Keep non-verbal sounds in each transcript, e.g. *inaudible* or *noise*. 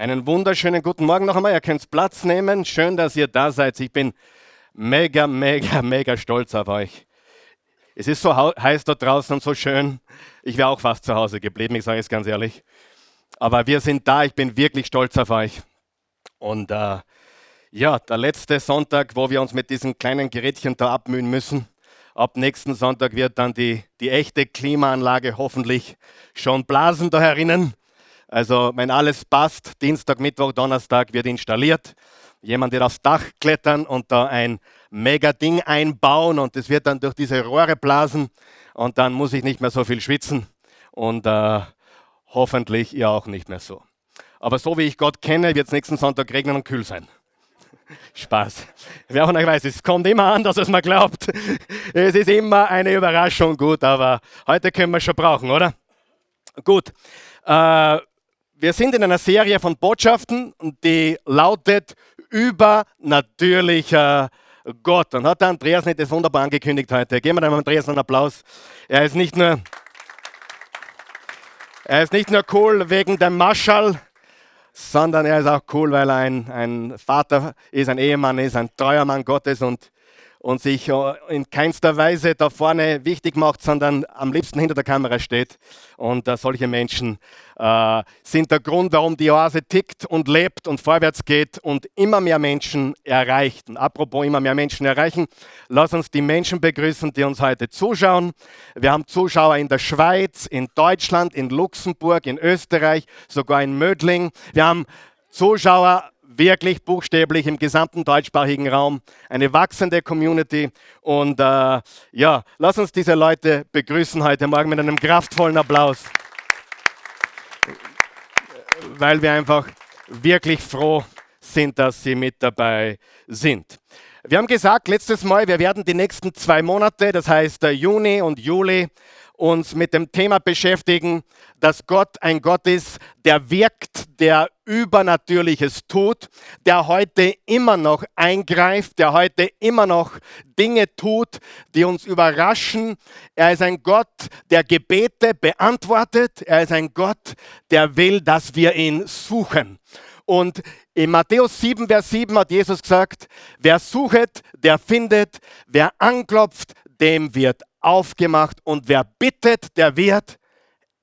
Einen wunderschönen guten Morgen noch einmal. Ihr könnt Platz nehmen. Schön, dass ihr da seid. Ich bin mega, mega, mega stolz auf euch. Es ist so heiß dort draußen und so schön. Ich wäre auch fast zu Hause geblieben, ich sage es ganz ehrlich. Aber wir sind da. Ich bin wirklich stolz auf euch. Und äh, ja, der letzte Sonntag, wo wir uns mit diesen kleinen Gerätchen da abmühen müssen. Ab nächsten Sonntag wird dann die, die echte Klimaanlage hoffentlich schon blasen da herinnen. Also wenn alles passt, Dienstag, Mittwoch, Donnerstag wird installiert. Jemand wird aufs Dach klettern und da ein mega Ding einbauen und es wird dann durch diese Rohre blasen und dann muss ich nicht mehr so viel schwitzen und äh, hoffentlich ihr auch nicht mehr so. Aber so wie ich Gott kenne, wird es nächsten Sonntag regnen und kühl sein. *laughs* Spaß. Wer von euch weiß, es kommt immer anders, als man glaubt. *laughs* Es ist immer eine Überraschung gut, aber heute können wir schon brauchen, oder? Gut. Äh, wir sind in einer Serie von Botschaften, die lautet übernatürlicher Gott. Und hat der Andreas nicht das wunderbar angekündigt heute. Geben wir dem Andreas einen Applaus. Er ist nicht nur, er ist nicht nur cool wegen dem Marschall, sondern er ist auch cool, weil er ein, ein Vater ist, ein Ehemann ist, ein treuer Mann Gottes und und sich äh, in keinster Weise da vorne wichtig macht, sondern am liebsten hinter der Kamera steht. Und äh, solche Menschen äh, sind der Grund, warum die Oase tickt und lebt und vorwärts geht und immer mehr Menschen erreicht. Und apropos immer mehr Menschen erreichen, lass uns die Menschen begrüßen, die uns heute zuschauen. Wir haben Zuschauer in der Schweiz, in Deutschland, in Luxemburg, in Österreich, sogar in Mödling. Wir haben Zuschauer wirklich buchstäblich im gesamten deutschsprachigen Raum eine wachsende Community. Und äh, ja, lass uns diese Leute begrüßen heute Morgen mit einem kraftvollen Applaus, weil wir einfach wirklich froh sind, dass sie mit dabei sind. Wir haben gesagt letztes Mal, wir werden die nächsten zwei Monate, das heißt äh, Juni und Juli, uns mit dem Thema beschäftigen, dass Gott ein Gott ist, der wirkt, der Übernatürliches tut, der heute immer noch eingreift, der heute immer noch Dinge tut, die uns überraschen. Er ist ein Gott, der Gebete beantwortet. Er ist ein Gott, der will, dass wir ihn suchen. Und in Matthäus 7, Vers 7 hat Jesus gesagt, wer suchet, der findet, wer anklopft, dem wird aufgemacht und wer bittet, der wird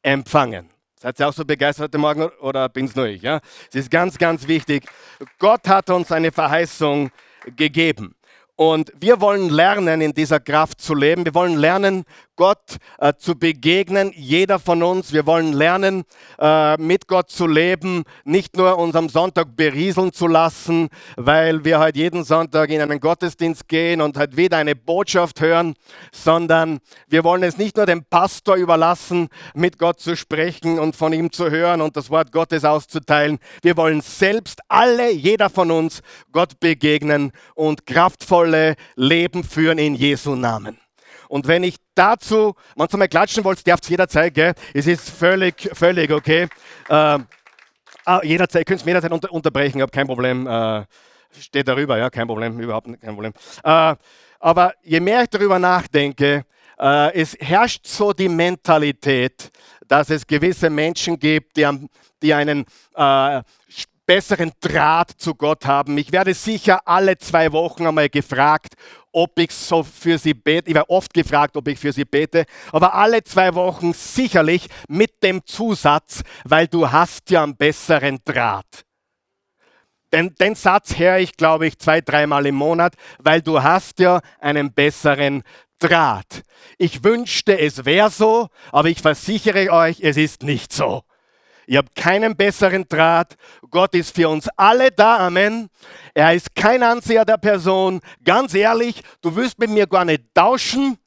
empfangen. Seid ihr auch so begeistert heute Morgen oder bin es nur ich? Ja? Es ist ganz, ganz wichtig. Gott hat uns eine Verheißung gegeben. Und wir wollen lernen, in dieser Kraft zu leben. Wir wollen lernen, Gott äh, zu begegnen, jeder von uns. Wir wollen lernen, äh, mit Gott zu leben, nicht nur uns am Sonntag berieseln zu lassen, weil wir halt jeden Sonntag in einen Gottesdienst gehen und halt wieder eine Botschaft hören, sondern wir wollen es nicht nur dem Pastor überlassen, mit Gott zu sprechen und von ihm zu hören und das Wort Gottes auszuteilen. Wir wollen selbst alle, jeder von uns, Gott begegnen und kraftvolle Leben führen in Jesu Namen. Und wenn ich dazu manchmal klatschen wollt, darf es jederzeit, gell? Es ist völlig, völlig okay. Äh, jederzeit, könnt es jederzeit unter, unterbrechen, habe kein Problem. Äh, steht darüber, ja, kein Problem, überhaupt kein Problem. Äh, aber je mehr ich darüber nachdenke, äh, es herrscht so die Mentalität, dass es gewisse Menschen gibt, die, die einen äh, besseren Draht zu Gott haben. Ich werde sicher alle zwei Wochen einmal gefragt, ob ich so für sie bete. Ich werde oft gefragt, ob ich für sie bete, aber alle zwei Wochen sicherlich mit dem Zusatz, weil du hast ja einen besseren Draht. Den, den Satz höre ich, glaube ich, zwei, dreimal im Monat, weil du hast ja einen besseren Draht. Ich wünschte, es wäre so, aber ich versichere euch, es ist nicht so. Ihr habt keinen besseren Draht. Gott ist für uns alle da. Amen. Er ist kein Anseher der Person. Ganz ehrlich, du wirst mit mir gar nicht tauschen,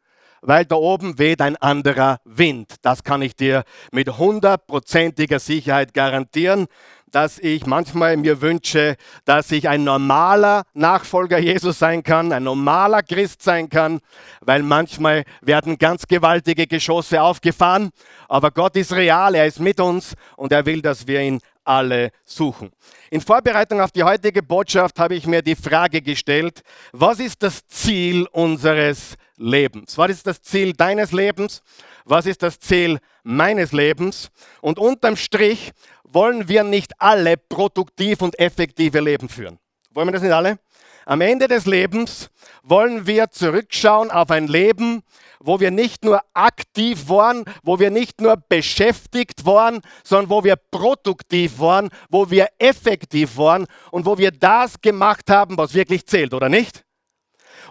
weil da oben weht ein anderer Wind. Das kann ich dir mit hundertprozentiger Sicherheit garantieren dass ich manchmal mir wünsche, dass ich ein normaler Nachfolger Jesus sein kann, ein normaler Christ sein kann, weil manchmal werden ganz gewaltige Geschosse aufgefahren, aber Gott ist real, er ist mit uns und er will, dass wir ihn alle suchen. In Vorbereitung auf die heutige Botschaft habe ich mir die Frage gestellt, was ist das Ziel unseres Lebens? Was ist das Ziel deines Lebens? Was ist das Ziel meines Lebens? Und unterm Strich wollen wir nicht alle produktiv und effektive Leben führen. Wollen wir das nicht alle? Am Ende des Lebens wollen wir zurückschauen auf ein Leben, wo wir nicht nur aktiv waren, wo wir nicht nur beschäftigt waren, sondern wo wir produktiv waren, wo wir effektiv waren und wo wir das gemacht haben, was wirklich zählt, oder nicht?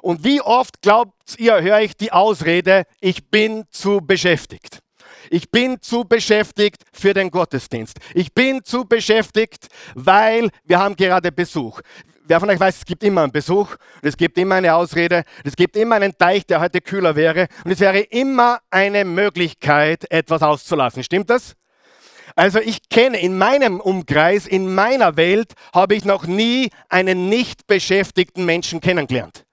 Und wie oft glaubt ihr, höre ich die Ausrede, ich bin zu beschäftigt. Ich bin zu beschäftigt für den Gottesdienst. Ich bin zu beschäftigt, weil wir haben gerade Besuch. Wer von euch weiß, es gibt immer einen Besuch, es gibt immer eine Ausrede, es gibt immer einen Teich, der heute kühler wäre und es wäre immer eine Möglichkeit, etwas auszulassen. Stimmt das? Also ich kenne in meinem Umkreis, in meiner Welt, habe ich noch nie einen nicht beschäftigten Menschen kennengelernt.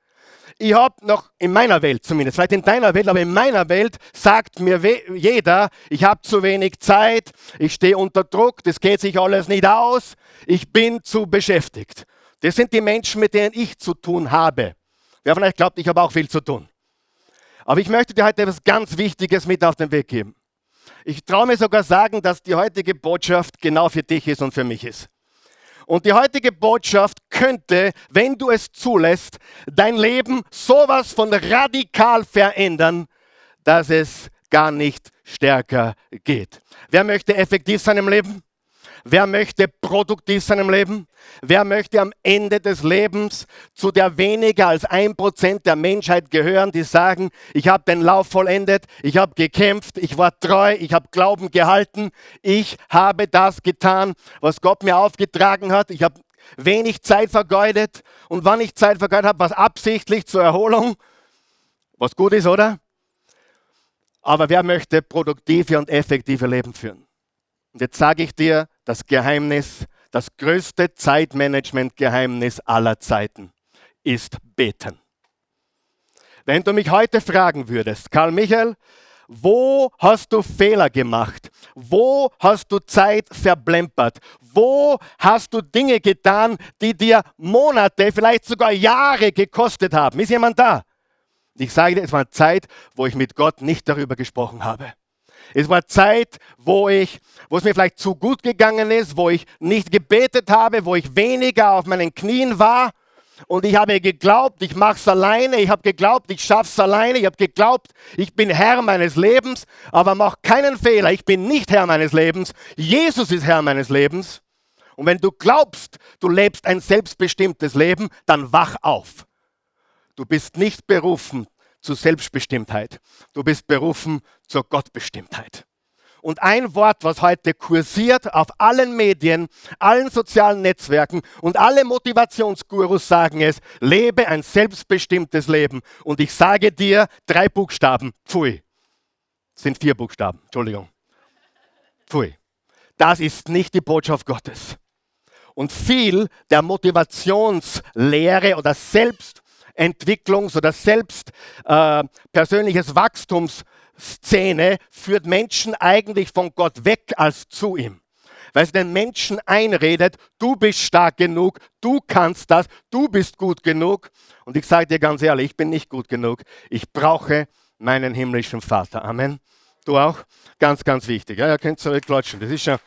Ich habe noch in meiner Welt zumindest, vielleicht in deiner Welt, aber in meiner Welt sagt mir jeder, ich habe zu wenig Zeit, ich stehe unter Druck, das geht sich alles nicht aus, ich bin zu beschäftigt. Das sind die Menschen, mit denen ich zu tun habe. Wer von euch glaubt, ich habe auch viel zu tun. Aber ich möchte dir heute etwas ganz Wichtiges mit auf den Weg geben. Ich traue mir sogar sagen, dass die heutige Botschaft genau für dich ist und für mich ist. Und die heutige Botschaft könnte, wenn du es zulässt, dein Leben sowas von radikal verändern, dass es gar nicht stärker geht. Wer möchte effektiv sein im Leben? Wer möchte produktiv sein im Leben? Wer möchte am Ende des Lebens zu der weniger als ein Prozent der Menschheit gehören, die sagen, ich habe den Lauf vollendet, ich habe gekämpft, ich war treu, ich habe Glauben gehalten, ich habe das getan, was Gott mir aufgetragen hat, ich habe wenig Zeit vergeudet und wann ich Zeit vergeudet habe, was absichtlich zur Erholung, was gut ist, oder? Aber wer möchte produktive und effektive Leben führen? Und jetzt sage ich dir das Geheimnis, das größte Zeitmanagement-Geheimnis aller Zeiten ist Beten. Wenn du mich heute fragen würdest, Karl Michael, wo hast du Fehler gemacht? Wo hast du Zeit verblempert? Wo hast du Dinge getan, die dir Monate, vielleicht sogar Jahre gekostet haben? Ist jemand da? Ich sage dir, es war Zeit, wo ich mit Gott nicht darüber gesprochen habe. Es war Zeit, wo, ich, wo es mir vielleicht zu gut gegangen ist, wo ich nicht gebetet habe, wo ich weniger auf meinen Knien war. Und ich habe geglaubt, ich mache es alleine. Ich habe geglaubt, ich schaffe es alleine. Ich habe geglaubt, ich bin Herr meines Lebens. Aber mach keinen Fehler, ich bin nicht Herr meines Lebens. Jesus ist Herr meines Lebens. Und wenn du glaubst, du lebst ein selbstbestimmtes Leben, dann wach auf. Du bist nicht berufen zur Selbstbestimmtheit. Du bist berufen zur Gottbestimmtheit. Und ein Wort, was heute kursiert auf allen Medien, allen sozialen Netzwerken und alle Motivationsgurus sagen es, lebe ein selbstbestimmtes Leben. Und ich sage dir drei Buchstaben, pfui. Sind vier Buchstaben, Entschuldigung. Pfui. Das ist nicht die Botschaft Gottes. Und viel der Motivationslehre oder Selbst Entwicklungs- oder selbst äh, persönliches Wachstumsszene führt Menschen eigentlich von Gott weg als zu ihm. Weil es den Menschen einredet, du bist stark genug, du kannst das, du bist gut genug. Und ich sage dir ganz ehrlich, ich bin nicht gut genug. Ich brauche meinen himmlischen Vater. Amen. Du auch? Ganz, ganz wichtig. Ja, ihr könnt zurückklatschen. Das ist schon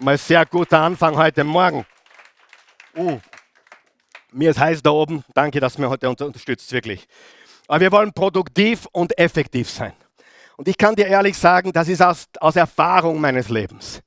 mal ein sehr guter Anfang heute Morgen. Uh. Mir ist heiß da oben. Danke, dass du mir heute unterstützt, wirklich. Aber wir wollen produktiv und effektiv sein. Und ich kann dir ehrlich sagen, das ist aus, aus Erfahrung meines Lebens.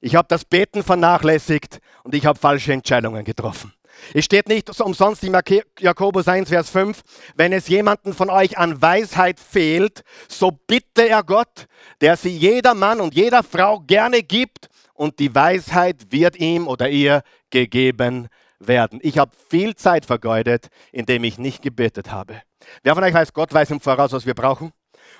Ich habe das Beten vernachlässigt und ich habe falsche Entscheidungen getroffen. Es steht nicht umsonst in Jakobus 1, Vers 5, wenn es jemanden von euch an Weisheit fehlt, so bitte er Gott, der sie jeder Mann und jeder Frau gerne gibt und die Weisheit wird ihm oder ihr gegeben werden. Ich habe viel Zeit vergeudet, indem ich nicht gebetet habe. Wer von euch weiß, Gott weiß im Voraus, was wir brauchen?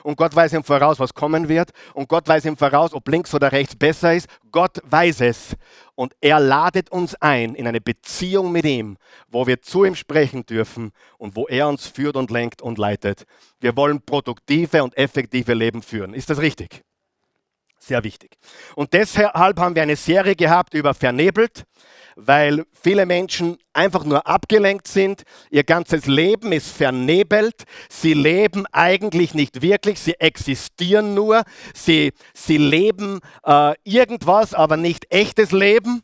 Und Gott weiß im Voraus, was kommen wird. Und Gott weiß im Voraus, ob links oder rechts besser ist. Gott weiß es. Und er ladet uns ein in eine Beziehung mit ihm, wo wir zu ihm sprechen dürfen und wo er uns führt und lenkt und leitet. Wir wollen produktive und effektive Leben führen. Ist das richtig? Sehr wichtig. Und deshalb haben wir eine Serie gehabt über Vernebelt weil viele Menschen einfach nur abgelenkt sind. Ihr ganzes Leben ist vernebelt. Sie leben eigentlich nicht wirklich. Sie existieren nur. Sie, sie leben äh, irgendwas, aber nicht echtes Leben.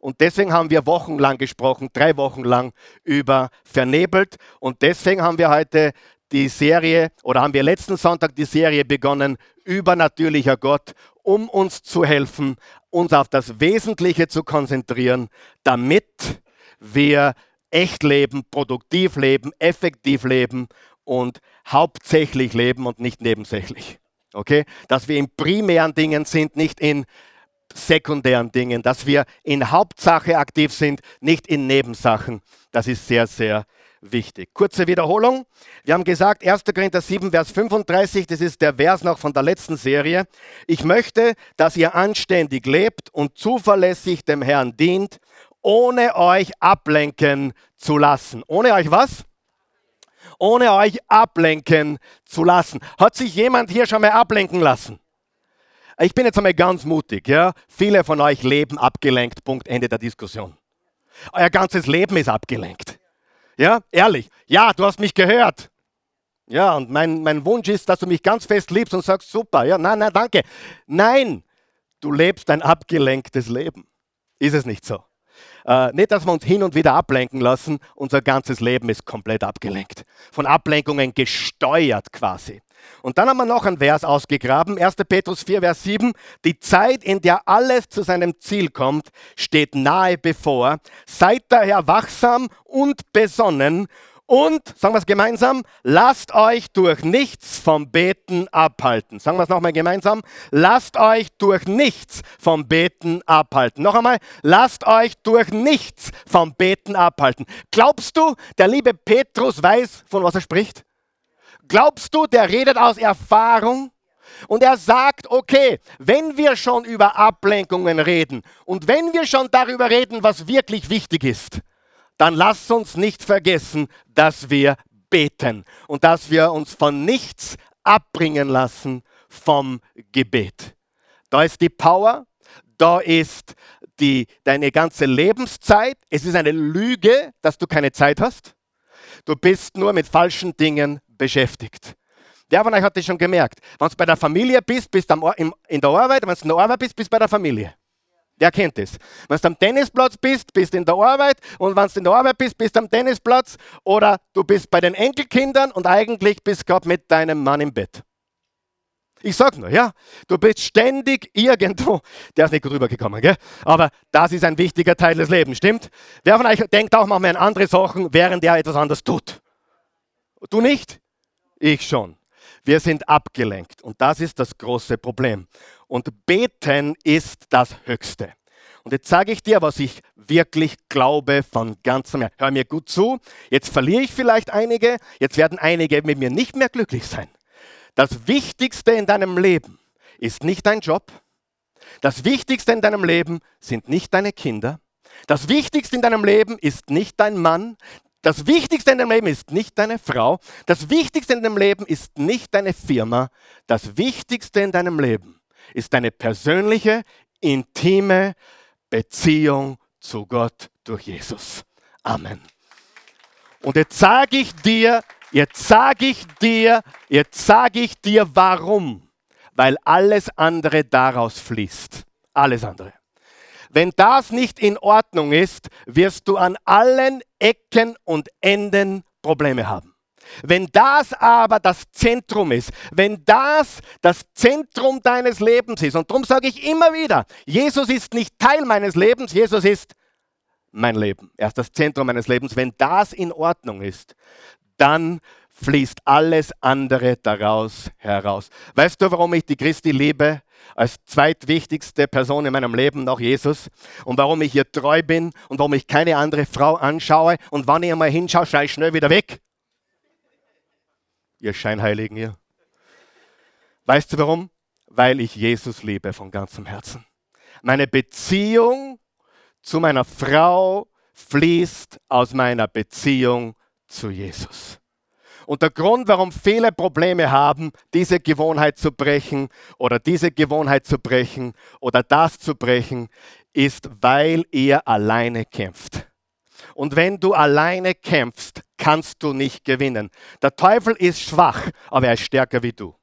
Und deswegen haben wir wochenlang gesprochen, drei Wochen lang über vernebelt. Und deswegen haben wir heute die Serie oder haben wir letzten Sonntag die Serie begonnen, übernatürlicher Gott, um uns zu helfen, uns auf das Wesentliche zu konzentrieren, damit wir echt leben, produktiv leben, effektiv leben und hauptsächlich leben und nicht nebensächlich. Okay? Dass wir in primären Dingen sind, nicht in sekundären Dingen, dass wir in Hauptsache aktiv sind, nicht in Nebensachen. Das ist sehr, sehr wichtig. Kurze Wiederholung. Wir haben gesagt, 1. Korinther 7, Vers 35, das ist der Vers noch von der letzten Serie. Ich möchte, dass ihr anständig lebt und zuverlässig dem Herrn dient, ohne euch ablenken zu lassen. Ohne euch was? Ohne euch ablenken zu lassen. Hat sich jemand hier schon mal ablenken lassen? Ich bin jetzt einmal ganz mutig. Ja? Viele von euch leben abgelenkt. Punkt, Ende der Diskussion. Euer ganzes Leben ist abgelenkt. Ja, ehrlich. Ja, du hast mich gehört. Ja, und mein, mein Wunsch ist, dass du mich ganz fest liebst und sagst, super. Ja, nein, nein, danke. Nein, du lebst ein abgelenktes Leben. Ist es nicht so? Äh, nicht, dass wir uns hin und wieder ablenken lassen. Unser ganzes Leben ist komplett abgelenkt. Von Ablenkungen gesteuert quasi. Und dann haben wir noch ein Vers ausgegraben, 1. Petrus 4, Vers 7. Die Zeit, in der alles zu seinem Ziel kommt, steht nahe bevor. Seid daher wachsam und besonnen und, sagen wir es gemeinsam, lasst euch durch nichts vom Beten abhalten. Sagen wir es nochmal gemeinsam. Lasst euch durch nichts vom Beten abhalten. Noch einmal, lasst euch durch nichts vom Beten abhalten. Glaubst du, der liebe Petrus weiß, von was er spricht? Glaubst du, der redet aus Erfahrung? Und er sagt, okay, wenn wir schon über Ablenkungen reden und wenn wir schon darüber reden, was wirklich wichtig ist, dann lasst uns nicht vergessen, dass wir beten und dass wir uns von nichts abbringen lassen vom Gebet. Da ist die Power, da ist die, deine ganze Lebenszeit. Es ist eine Lüge, dass du keine Zeit hast. Du bist nur mit falschen Dingen beschäftigt. Wer von euch hat das schon gemerkt? Wenn du bei der Familie bist, bist du in der Arbeit, wenn du in der Arbeit bist, bist du bei der Familie. Wer kennt das? Wenn du am Tennisplatz bist, bist du in der Arbeit und wenn du in der Arbeit bist, bist du am Tennisplatz oder du bist bei den Enkelkindern und eigentlich bist du gerade mit deinem Mann im Bett. Ich sag nur, ja, du bist ständig irgendwo, der ist nicht gut rübergekommen, gell? aber das ist ein wichtiger Teil des Lebens, stimmt? Wer von euch denkt auch manchmal an andere Sachen, während er etwas anderes tut? Du nicht? Ich schon. Wir sind abgelenkt und das ist das große Problem. Und beten ist das Höchste. Und jetzt sage ich dir, was ich wirklich glaube von ganzem Herzen. Hör mir gut zu. Jetzt verliere ich vielleicht einige. Jetzt werden einige mit mir nicht mehr glücklich sein. Das Wichtigste in deinem Leben ist nicht dein Job. Das Wichtigste in deinem Leben sind nicht deine Kinder. Das Wichtigste in deinem Leben ist nicht dein Mann. Das Wichtigste in deinem Leben ist nicht deine Frau. Das Wichtigste in deinem Leben ist nicht deine Firma. Das Wichtigste in deinem Leben ist deine persönliche, intime Beziehung zu Gott durch Jesus. Amen. Und jetzt sage ich dir, jetzt sage ich dir, jetzt sage ich dir, warum. Weil alles andere daraus fließt. Alles andere. Wenn das nicht in Ordnung ist, wirst du an allen Ecken und Enden Probleme haben. Wenn das aber das Zentrum ist, wenn das das Zentrum deines Lebens ist, und darum sage ich immer wieder, Jesus ist nicht Teil meines Lebens, Jesus ist mein Leben. Er ist das Zentrum meines Lebens. Wenn das in Ordnung ist, dann fließt alles andere daraus heraus. Weißt du, warum ich die Christi liebe? Als zweitwichtigste Person in meinem Leben nach Jesus und warum ich ihr treu bin und warum ich keine andere Frau anschaue und wann ich einmal hinschaue, schaue ich schnell wieder weg. Ihr Scheinheiligen hier. Weißt du warum? Weil ich Jesus liebe von ganzem Herzen. Meine Beziehung zu meiner Frau fließt aus meiner Beziehung zu Jesus. Und der Grund, warum viele Probleme haben, diese Gewohnheit zu brechen oder diese Gewohnheit zu brechen oder das zu brechen, ist, weil ihr alleine kämpft. Und wenn du alleine kämpfst, kannst du nicht gewinnen. Der Teufel ist schwach, aber er ist stärker wie du.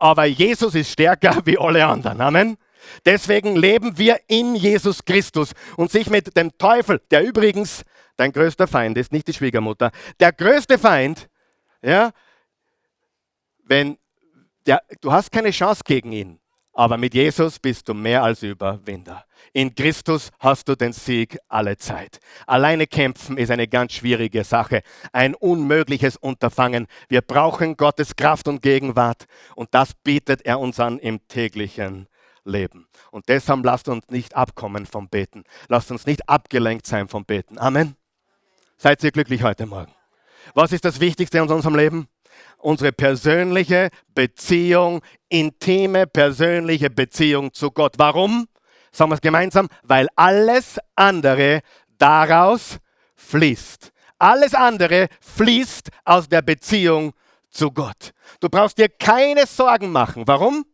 Aber Jesus ist stärker *laughs* wie alle anderen. Amen. Deswegen leben wir in Jesus Christus und sich mit dem Teufel, der übrigens dein größter Feind ist, nicht die Schwiegermutter, der größte Feind, ja, wenn der, du hast keine Chance gegen ihn, aber mit Jesus bist du mehr als Überwinder. In Christus hast du den Sieg alle Zeit. Alleine kämpfen ist eine ganz schwierige Sache, ein unmögliches Unterfangen. Wir brauchen Gottes Kraft und Gegenwart und das bietet er uns an im täglichen Leben. Und deshalb lasst uns nicht abkommen vom Beten. Lasst uns nicht abgelenkt sein vom Beten. Amen. Seid ihr glücklich heute Morgen? Was ist das Wichtigste in unserem Leben? Unsere persönliche Beziehung, intime persönliche Beziehung zu Gott. Warum? Sagen wir es gemeinsam, weil alles andere daraus fließt. Alles andere fließt aus der Beziehung zu Gott. Du brauchst dir keine Sorgen machen. Warum?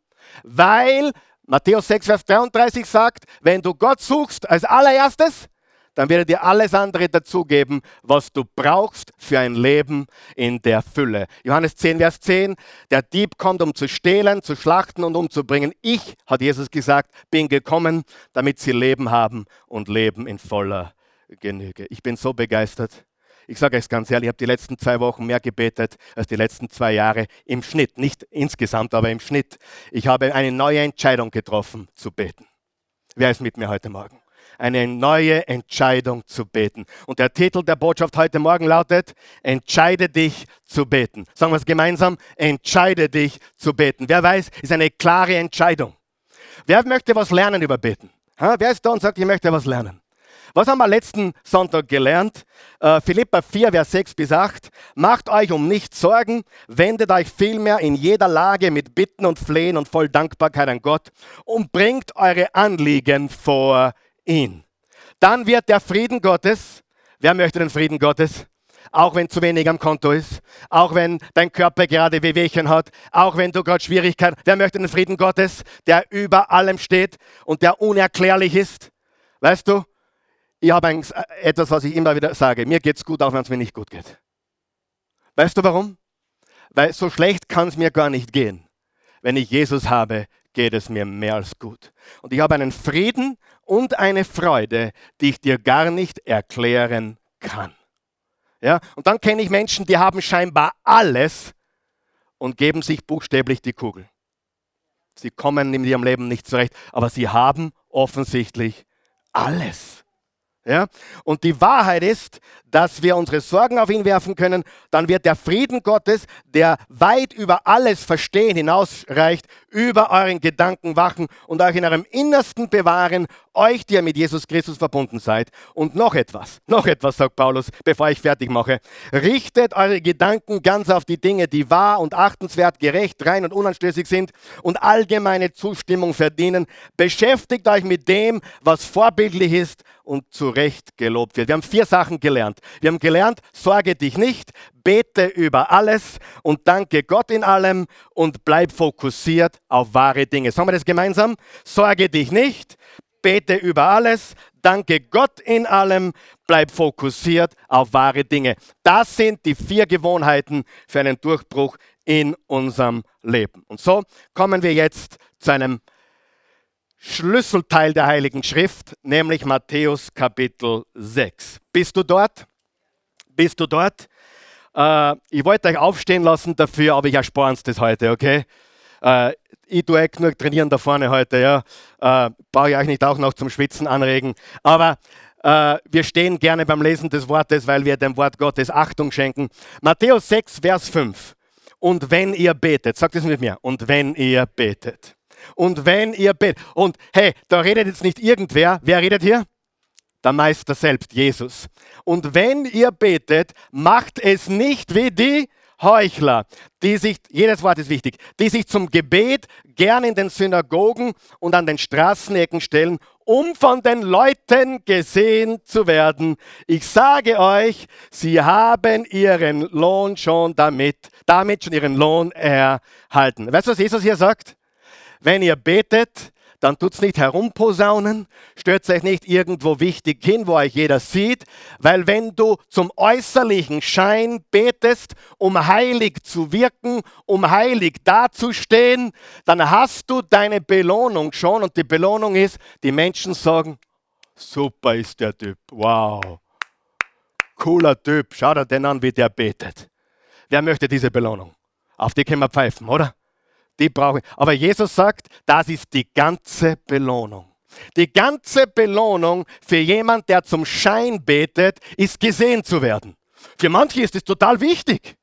Weil Matthäus 6, Vers 33 sagt, wenn du Gott suchst als allererstes, dann wird er dir alles andere dazugeben, was du brauchst für ein Leben in der Fülle. Johannes 10, Vers 10, der Dieb kommt, um zu stehlen, zu schlachten und umzubringen. Ich, hat Jesus gesagt, bin gekommen, damit sie Leben haben und Leben in voller Genüge. Ich bin so begeistert. Ich sage es ganz ehrlich, ich habe die letzten zwei Wochen mehr gebetet als die letzten zwei Jahre im Schnitt. Nicht insgesamt, aber im Schnitt. Ich habe eine neue Entscheidung getroffen zu beten. Wer ist mit mir heute Morgen? Eine neue Entscheidung zu beten. Und der Titel der Botschaft heute Morgen lautet, entscheide dich zu beten. Sagen wir es gemeinsam, entscheide dich zu beten. Wer weiß, ist eine klare Entscheidung. Wer möchte was lernen über Beten? Ha? Wer ist da und sagt, ich möchte was lernen? Was haben wir letzten Sonntag gelernt? Äh, Philippa 4, Vers 6 bis 8. Macht euch um nichts Sorgen, wendet euch vielmehr in jeder Lage mit Bitten und Flehen und voll Dankbarkeit an Gott und bringt eure Anliegen vor ihn. Dann wird der Frieden Gottes, wer möchte den Frieden Gottes? Auch wenn zu wenig am Konto ist, auch wenn dein Körper gerade Wehwehchen hat, auch wenn du gerade Schwierigkeiten, wer möchte den Frieden Gottes, der über allem steht und der unerklärlich ist? Weißt du, ich habe etwas, was ich immer wieder sage, mir geht es gut, auch wenn es mir nicht gut geht. Weißt du warum? Weil so schlecht kann es mir gar nicht gehen. Wenn ich Jesus habe, geht es mir mehr als gut. Und ich habe einen Frieden und eine Freude, die ich dir gar nicht erklären kann. Ja? Und dann kenne ich Menschen, die haben scheinbar alles und geben sich buchstäblich die Kugel. Sie kommen in ihrem Leben nicht zurecht, aber sie haben offensichtlich alles. Ja? Und die Wahrheit ist, dass wir unsere Sorgen auf ihn werfen können, dann wird der Frieden Gottes, der weit über alles Verstehen hinausreicht, über euren Gedanken wachen und euch in eurem Innersten bewahren, euch, die ihr mit Jesus Christus verbunden seid. Und noch etwas, noch etwas, sagt Paulus, bevor ich fertig mache. Richtet eure Gedanken ganz auf die Dinge, die wahr und achtenswert, gerecht, rein und unanstößig sind und allgemeine Zustimmung verdienen. Beschäftigt euch mit dem, was vorbildlich ist und zu Recht gelobt wird. Wir haben vier Sachen gelernt. Wir haben gelernt, sorge dich nicht, bete über alles und danke Gott in allem und bleib fokussiert auf wahre Dinge. Sagen wir das gemeinsam? Sorge dich nicht, bete über alles, danke Gott in allem, bleib fokussiert auf wahre Dinge. Das sind die vier Gewohnheiten für einen Durchbruch in unserem Leben. Und so kommen wir jetzt zu einem Schlüsselteil der Heiligen Schrift, nämlich Matthäus Kapitel 6. Bist du dort? Bist du dort? Äh, ich wollte euch aufstehen lassen dafür, aber ich erspare uns das heute, okay? Äh, ich tue echt nur trainieren da vorne heute, ja. Äh, brauche ich euch nicht auch noch zum Schwitzen anregen. Aber äh, wir stehen gerne beim Lesen des Wortes, weil wir dem Wort Gottes Achtung schenken. Matthäus 6, Vers 5. Und wenn ihr betet, sagt es mit mir, und wenn ihr betet. Und wenn ihr betet. Und hey, da redet jetzt nicht irgendwer. Wer redet hier? Der Meister selbst, Jesus. Und wenn ihr betet, macht es nicht wie die Heuchler, die sich, jedes Wort ist wichtig, die sich zum Gebet gern in den Synagogen und an den Straßenecken stellen, um von den Leuten gesehen zu werden. Ich sage euch, sie haben ihren Lohn schon damit, damit schon ihren Lohn erhalten. Weißt du, was Jesus hier sagt? Wenn ihr betet, dann tut's nicht herumposaunen, stört euch nicht irgendwo wichtig hin, wo euch jeder sieht, weil wenn du zum äußerlichen Schein betest, um heilig zu wirken, um heilig dazustehen, dann hast du deine Belohnung schon und die Belohnung ist, die Menschen sagen, super ist der Typ, wow, cooler Typ, schau dir den an, wie der betet. Wer möchte diese Belohnung? Auf die können wir pfeifen, oder? Die brauche ich. Aber Jesus sagt, das ist die ganze Belohnung. Die ganze Belohnung für jemand, der zum Schein betet, ist gesehen zu werden. Für manche ist es total wichtig.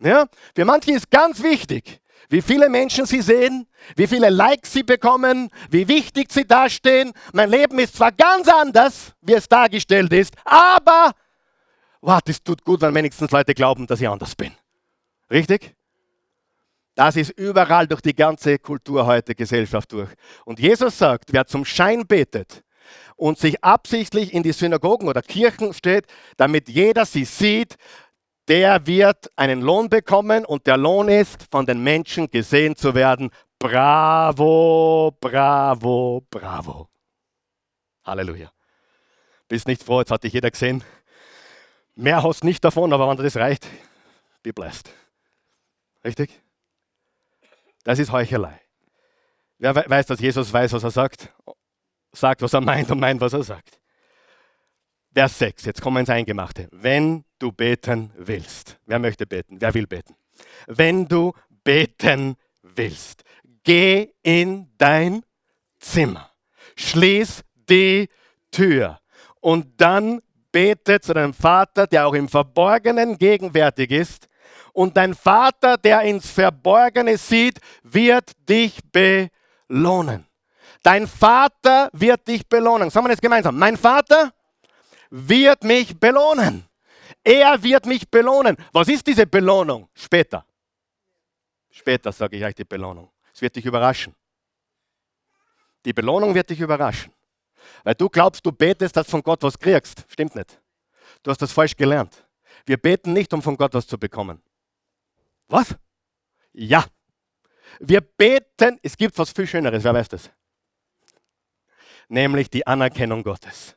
Ja? Für manche ist ganz wichtig, wie viele Menschen sie sehen, wie viele Likes sie bekommen, wie wichtig sie dastehen. Mein Leben ist zwar ganz anders, wie es dargestellt ist, aber wow, das tut gut, wenn wenigstens Leute glauben, dass ich anders bin. Richtig? Das ist überall durch die ganze Kultur heute, Gesellschaft durch. Und Jesus sagt, wer zum Schein betet und sich absichtlich in die Synagogen oder Kirchen steht, damit jeder sie sieht, der wird einen Lohn bekommen und der Lohn ist, von den Menschen gesehen zu werden. Bravo, bravo, bravo. Halleluja. Bist nicht froh, jetzt hat dich jeder gesehen. Mehr hast nicht davon, aber wenn dir das reicht, be blessed. Richtig? Das ist Heuchelei. Wer weiß, dass Jesus weiß, was er sagt? Sagt, was er meint und meint, was er sagt. Vers 6, jetzt kommen wir ins Eingemachte. Wenn du beten willst. Wer möchte beten? Wer will beten? Wenn du beten willst, geh in dein Zimmer, schließ die Tür und dann bete zu deinem Vater, der auch im Verborgenen gegenwärtig ist und dein Vater, der ins Verborgene sieht, wird dich belohnen. Dein Vater wird dich belohnen. Sagen wir jetzt gemeinsam. Mein Vater wird mich belohnen. Er wird mich belohnen. Was ist diese Belohnung? Später. Später sage ich euch die Belohnung. Es wird dich überraschen. Die Belohnung wird dich überraschen. Weil du glaubst, du betest, dass von Gott was kriegst. Stimmt nicht. Du hast das falsch gelernt. Wir beten nicht, um von Gott was zu bekommen. Was? Ja. Wir beten, es gibt was viel Schöneres, wer weiß das? Nämlich die Anerkennung Gottes,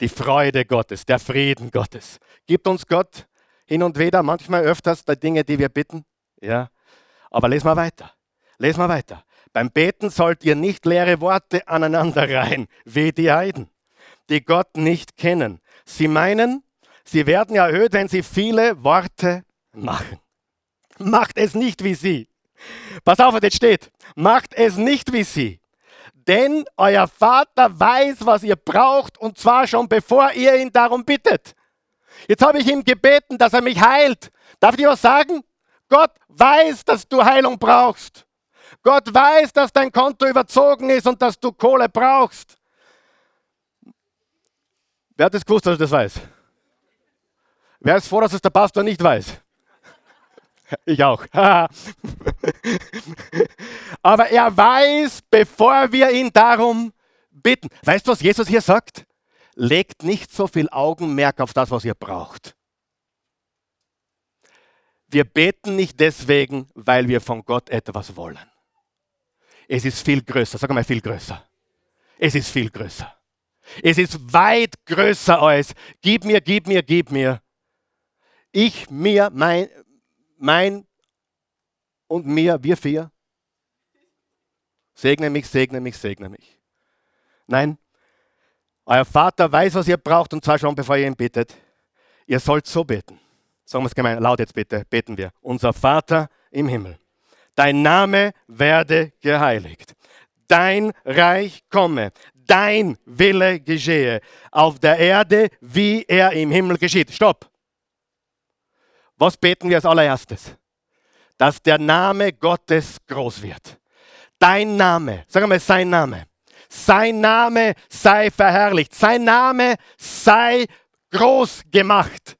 die Freude Gottes, der Frieden Gottes. Gibt uns Gott hin und wieder, manchmal öfters, die Dinge, die wir bitten? Ja. Aber lesen wir weiter. Lesen wir weiter. Beim Beten sollt ihr nicht leere Worte aneinander reihen, wie die Heiden, die Gott nicht kennen. Sie meinen, sie werden erhöht, wenn sie viele Worte machen. Macht es nicht wie sie. Pass auf, was jetzt steht. Macht es nicht wie sie. Denn euer Vater weiß, was ihr braucht, und zwar schon bevor ihr ihn darum bittet. Jetzt habe ich ihm gebeten, dass er mich heilt. Darf ich dir was sagen? Gott weiß, dass du Heilung brauchst. Gott weiß, dass dein Konto überzogen ist und dass du Kohle brauchst. Wer hat es gewusst, dass er das weiß? Wer ist froh, dass es der Pastor nicht weiß? *laughs* Ich auch. *laughs* Aber er weiß, bevor wir ihn darum bitten. Weißt du, was Jesus hier sagt? Legt nicht so viel Augenmerk auf das, was ihr braucht. Wir beten nicht deswegen, weil wir von Gott etwas wollen. Es ist viel größer. Sag mal viel größer. Es ist viel größer. Es ist weit größer als gib mir, gib mir, gib mir. Ich, mir, mein, mein und mir, wir vier. Segne mich, segne mich, segne mich. Nein, euer Vater weiß, was ihr braucht und zwar schon bevor ihr ihn bittet. Ihr sollt so beten. Sagen wir es gemein, laut jetzt bitte, beten wir. Unser Vater im Himmel. Dein Name werde geheiligt. Dein Reich komme. Dein Wille geschehe. Auf der Erde, wie er im Himmel geschieht. Stopp. Was beten wir als allererstes? Dass der Name Gottes groß wird. Dein Name, sag mal sein Name. Sein Name sei verherrlicht. Sein Name sei groß gemacht.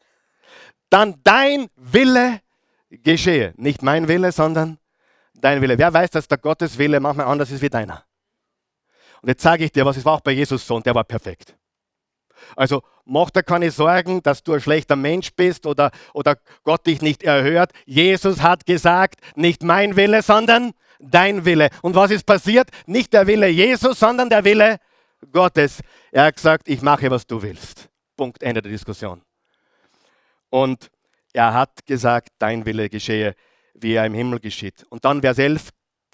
Dann dein Wille geschehe. Nicht mein Wille, sondern dein Wille. Wer weiß, dass der Gottes Wille manchmal anders ist wie deiner? Und jetzt sage ich dir, was es war auch bei Jesus so und der war perfekt. Also mach dir keine Sorgen, dass du ein schlechter Mensch bist oder, oder Gott dich nicht erhört. Jesus hat gesagt, nicht mein Wille, sondern dein Wille. Und was ist passiert? Nicht der Wille Jesus, sondern der Wille Gottes. Er hat gesagt, ich mache, was du willst. Punkt, Ende der Diskussion. Und er hat gesagt, dein Wille geschehe, wie er im Himmel geschieht. Und dann Vers 11,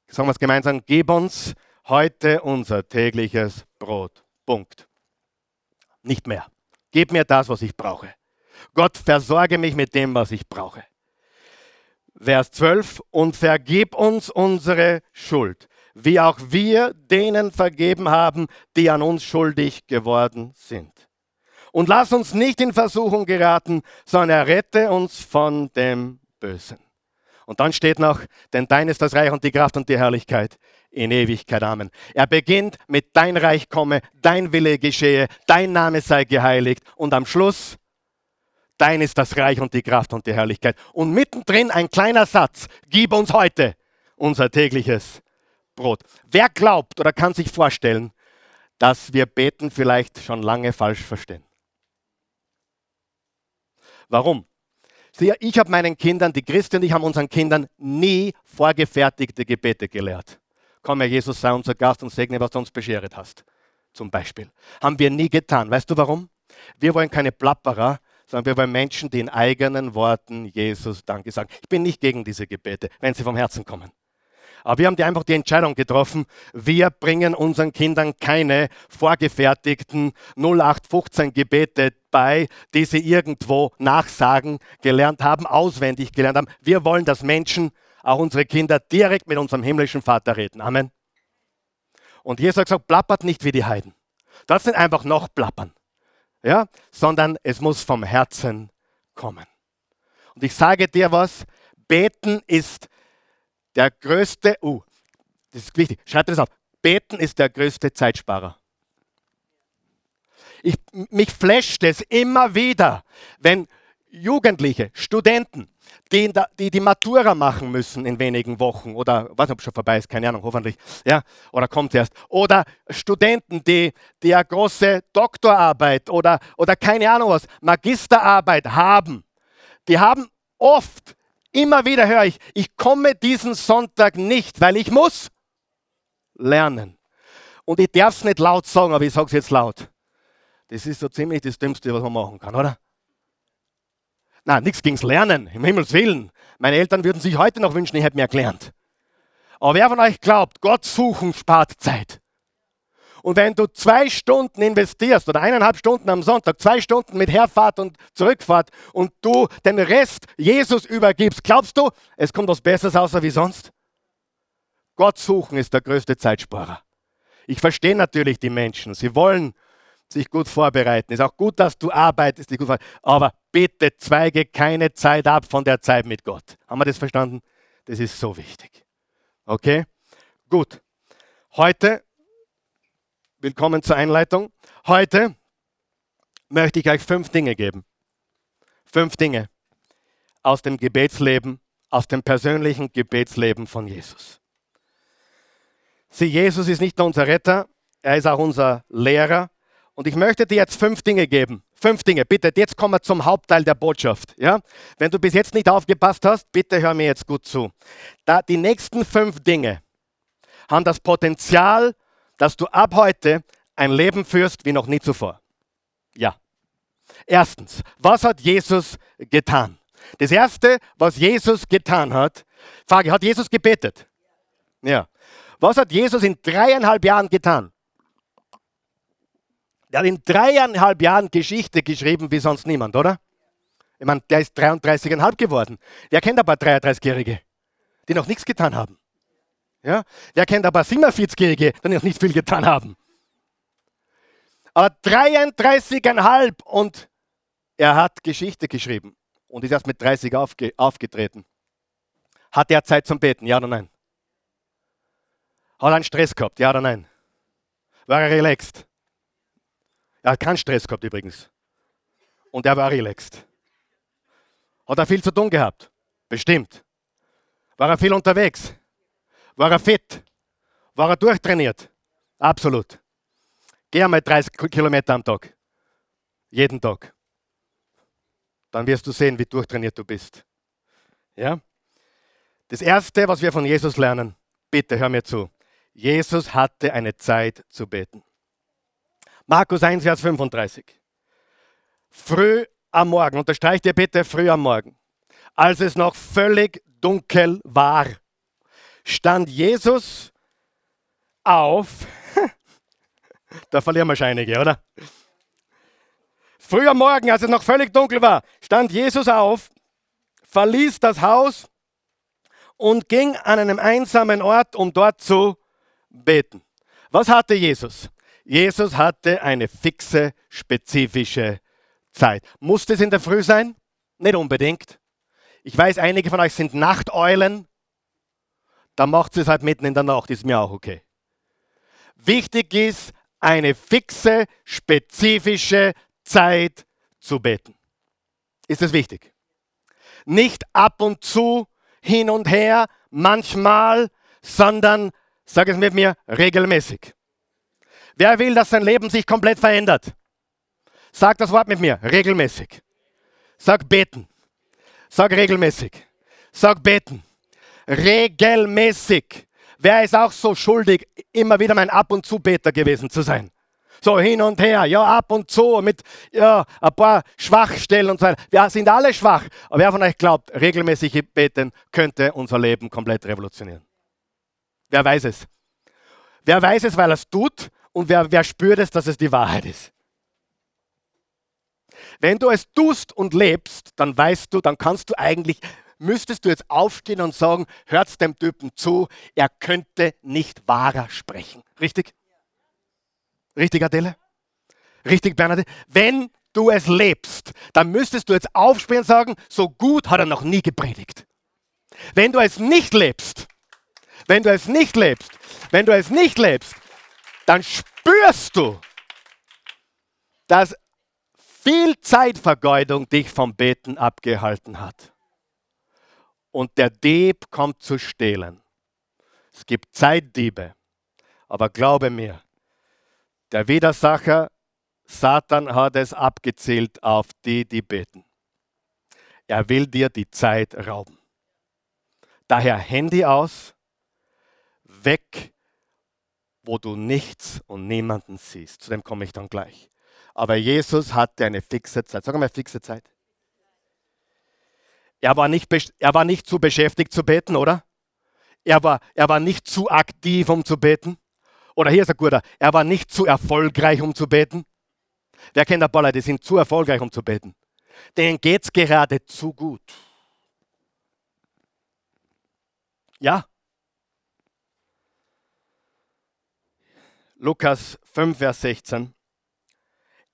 sagen wir es gemeinsam, gib uns heute unser tägliches Brot. Punkt. Nicht mehr. Gib mir das, was ich brauche. Gott, versorge mich mit dem, was ich brauche. Vers 12, und vergib uns unsere Schuld, wie auch wir denen vergeben haben, die an uns schuldig geworden sind. Und lass uns nicht in Versuchung geraten, sondern errette uns von dem Bösen. Und dann steht noch, denn dein ist das Reich und die Kraft und die Herrlichkeit in Ewigkeit. Amen. Er beginnt mit dein Reich komme, dein Wille geschehe, dein Name sei geheiligt. Und am Schluss, dein ist das Reich und die Kraft und die Herrlichkeit. Und mittendrin ein kleiner Satz, gib uns heute unser tägliches Brot. Wer glaubt oder kann sich vorstellen, dass wir beten vielleicht schon lange falsch verstehen? Warum? Ich habe meinen Kindern, die Christen und ich haben unseren Kindern nie vorgefertigte Gebete gelehrt. Komm, Herr Jesus, sei unser Gast und segne, was du uns beschert hast. Zum Beispiel. Haben wir nie getan. Weißt du warum? Wir wollen keine Plapperer, sondern wir wollen Menschen, die in eigenen Worten Jesus Danke sagen. Ich bin nicht gegen diese Gebete, wenn sie vom Herzen kommen. Aber wir haben die einfach die Entscheidung getroffen, wir bringen unseren Kindern keine vorgefertigten 0815 Gebete bei, die sie irgendwo nachsagen gelernt haben, auswendig gelernt haben. Wir wollen, dass Menschen, auch unsere Kinder, direkt mit unserem himmlischen Vater reden. Amen. Und Jesus hat gesagt, plappert nicht wie die Heiden. Das sind einfach noch plappern. Ja? Sondern es muss vom Herzen kommen. Und ich sage dir was, beten ist der größte, uh, das ist wichtig, schreibt das auf. Beten ist der größte Zeitsparer. Ich, mich flasht es immer wieder, wenn Jugendliche, Studenten, die, die, die Matura machen müssen in wenigen Wochen oder weiß nicht, ob schon vorbei ist, keine Ahnung, hoffentlich, ja, oder kommt erst. Oder Studenten, die, die eine große Doktorarbeit oder, oder keine Ahnung was, Magisterarbeit haben. Die haben oft Immer wieder höre ich, ich komme diesen Sonntag nicht, weil ich muss lernen. Und ich darf es nicht laut sagen, aber ich sage es jetzt laut. Das ist so ziemlich das Dümmste, was man machen kann, oder? Nein, nichts gegens Lernen, im Himmels Willen. Meine Eltern würden sich heute noch wünschen, ich hätte mehr gelernt. Aber wer von euch glaubt, Gott suchen spart Zeit? Und wenn du zwei Stunden investierst oder eineinhalb Stunden am Sonntag, zwei Stunden mit Herfahrt und Zurückfahrt und du den Rest Jesus übergibst, glaubst du, es kommt was Besseres außer wie sonst? Gott suchen ist der größte Zeitsparer. Ich verstehe natürlich die Menschen. Sie wollen sich gut vorbereiten. Ist auch gut, dass du arbeitest, dich gut aber bitte zweige keine Zeit ab von der Zeit mit Gott. Haben wir das verstanden? Das ist so wichtig. Okay? Gut. Heute Willkommen zur Einleitung. Heute möchte ich euch fünf Dinge geben. Fünf Dinge aus dem Gebetsleben, aus dem persönlichen Gebetsleben von Jesus. Sieh, Jesus ist nicht nur unser Retter, er ist auch unser Lehrer. Und ich möchte dir jetzt fünf Dinge geben. Fünf Dinge. Bitte, jetzt kommen wir zum Hauptteil der Botschaft. Ja? Wenn du bis jetzt nicht aufgepasst hast, bitte hör mir jetzt gut zu. Da, die nächsten fünf Dinge haben das Potenzial, dass du ab heute ein Leben führst wie noch nie zuvor. Ja. Erstens, was hat Jesus getan? Das Erste, was Jesus getan hat, Frage, hat Jesus gebetet? Ja. Was hat Jesus in dreieinhalb Jahren getan? Er hat in dreieinhalb Jahren Geschichte geschrieben wie sonst niemand, oder? Ich meine, der ist 33,5 geworden. Wer kennt aber 33-Jährige, die noch nichts getan haben? Ja? Wer kennt aber 47-Jährige, die noch nicht viel getan haben? Aber 33,5 und er hat Geschichte geschrieben und ist erst mit 30 aufge aufgetreten. Hat er Zeit zum Beten? Ja oder nein? Hat er einen Stress gehabt? Ja oder nein? War er relaxed? Er hat keinen Stress gehabt übrigens. Und er war relaxed. Hat er viel zu tun gehabt? Bestimmt. War er viel unterwegs? War er fit? War er durchtrainiert? Absolut. Geh einmal 30 Kilometer am Tag. Jeden Tag. Dann wirst du sehen, wie durchtrainiert du bist. Ja? Das Erste, was wir von Jesus lernen, bitte hör mir zu. Jesus hatte eine Zeit zu beten. Markus 1, Vers 35. Früh am Morgen, unterstreicht ihr bitte früh am Morgen, als es noch völlig dunkel war, stand Jesus auf. *laughs* da verlieren wir einige, oder? Früh am Morgen, als es noch völlig dunkel war, stand Jesus auf, verließ das Haus und ging an einem einsamen Ort, um dort zu beten. Was hatte Jesus? Jesus hatte eine fixe, spezifische Zeit. Muss es in der Früh sein? Nicht unbedingt. Ich weiß, einige von euch sind Nachteulen. Da macht es halt mitten in der Nacht, ist mir auch okay. Wichtig ist, eine fixe, spezifische Zeit zu beten. Ist es wichtig? Nicht ab und zu, hin und her, manchmal, sondern, sag es mit mir, regelmäßig. Wer will, dass sein Leben sich komplett verändert? Sag das Wort mit mir, regelmäßig. Sag beten. Sag regelmäßig. Sag beten. Regelmäßig. Wer ist auch so schuldig, immer wieder mein Ab- und Zu-Beter gewesen zu sein? So hin und her, ja, ab und zu mit ja, ein paar Schwachstellen und so weiter. Wir sind alle schwach. Aber wer von euch glaubt, regelmäßig beten könnte unser Leben komplett revolutionieren? Wer weiß es? Wer weiß es, weil er es tut und wer, wer spürt es, dass es die Wahrheit ist? Wenn du es tust und lebst, dann weißt du, dann kannst du eigentlich, müsstest du jetzt aufstehen und sagen, hört dem Typen zu, er könnte nicht wahrer sprechen. Richtig? Richtig, Adele? Richtig, Bernadette? Wenn du es lebst, dann müsstest du jetzt aufstehen und sagen, so gut hat er noch nie gepredigt. Wenn du es nicht lebst, wenn du es nicht lebst, wenn du es nicht lebst, dann spürst du, dass viel Zeitvergeudung dich vom Beten abgehalten hat. Und der Dieb kommt zu stehlen. Es gibt Zeitdiebe. Aber glaube mir, der Widersacher, Satan hat es abgezielt auf die, die beten. Er will dir die Zeit rauben. Daher Handy aus, weg, wo du nichts und niemanden siehst. Zu dem komme ich dann gleich. Aber Jesus hatte eine fixe Zeit. Sag mal, fixe Zeit. Er war nicht, er war nicht zu beschäftigt zu beten, oder? Er war, er war nicht zu aktiv, um zu beten. Oder hier ist ein guter, er war nicht zu erfolgreich, um zu beten. Wer kennt ein paar Leute, die sind zu erfolgreich, um zu beten? Denen geht es gerade zu gut. Ja? Lukas 5, Vers 16.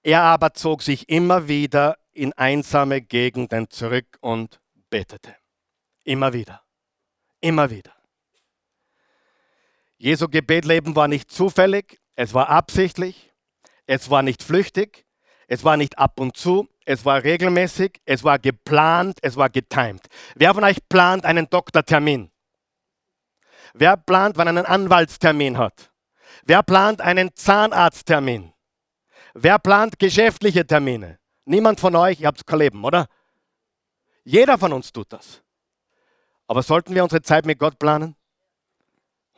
Er aber zog sich immer wieder in einsame Gegenden zurück und betete. Immer wieder. Immer wieder. Jesu Gebetleben war nicht zufällig, es war absichtlich, es war nicht flüchtig, es war nicht ab und zu, es war regelmäßig, es war geplant, es war getimed. Wer von euch plant einen Doktortermin? Wer plant, wann er einen Anwaltstermin hat? Wer plant einen Zahnarzttermin? Wer plant geschäftliche Termine? Niemand von euch, ihr habt kein Leben, oder? Jeder von uns tut das. Aber sollten wir unsere Zeit mit Gott planen?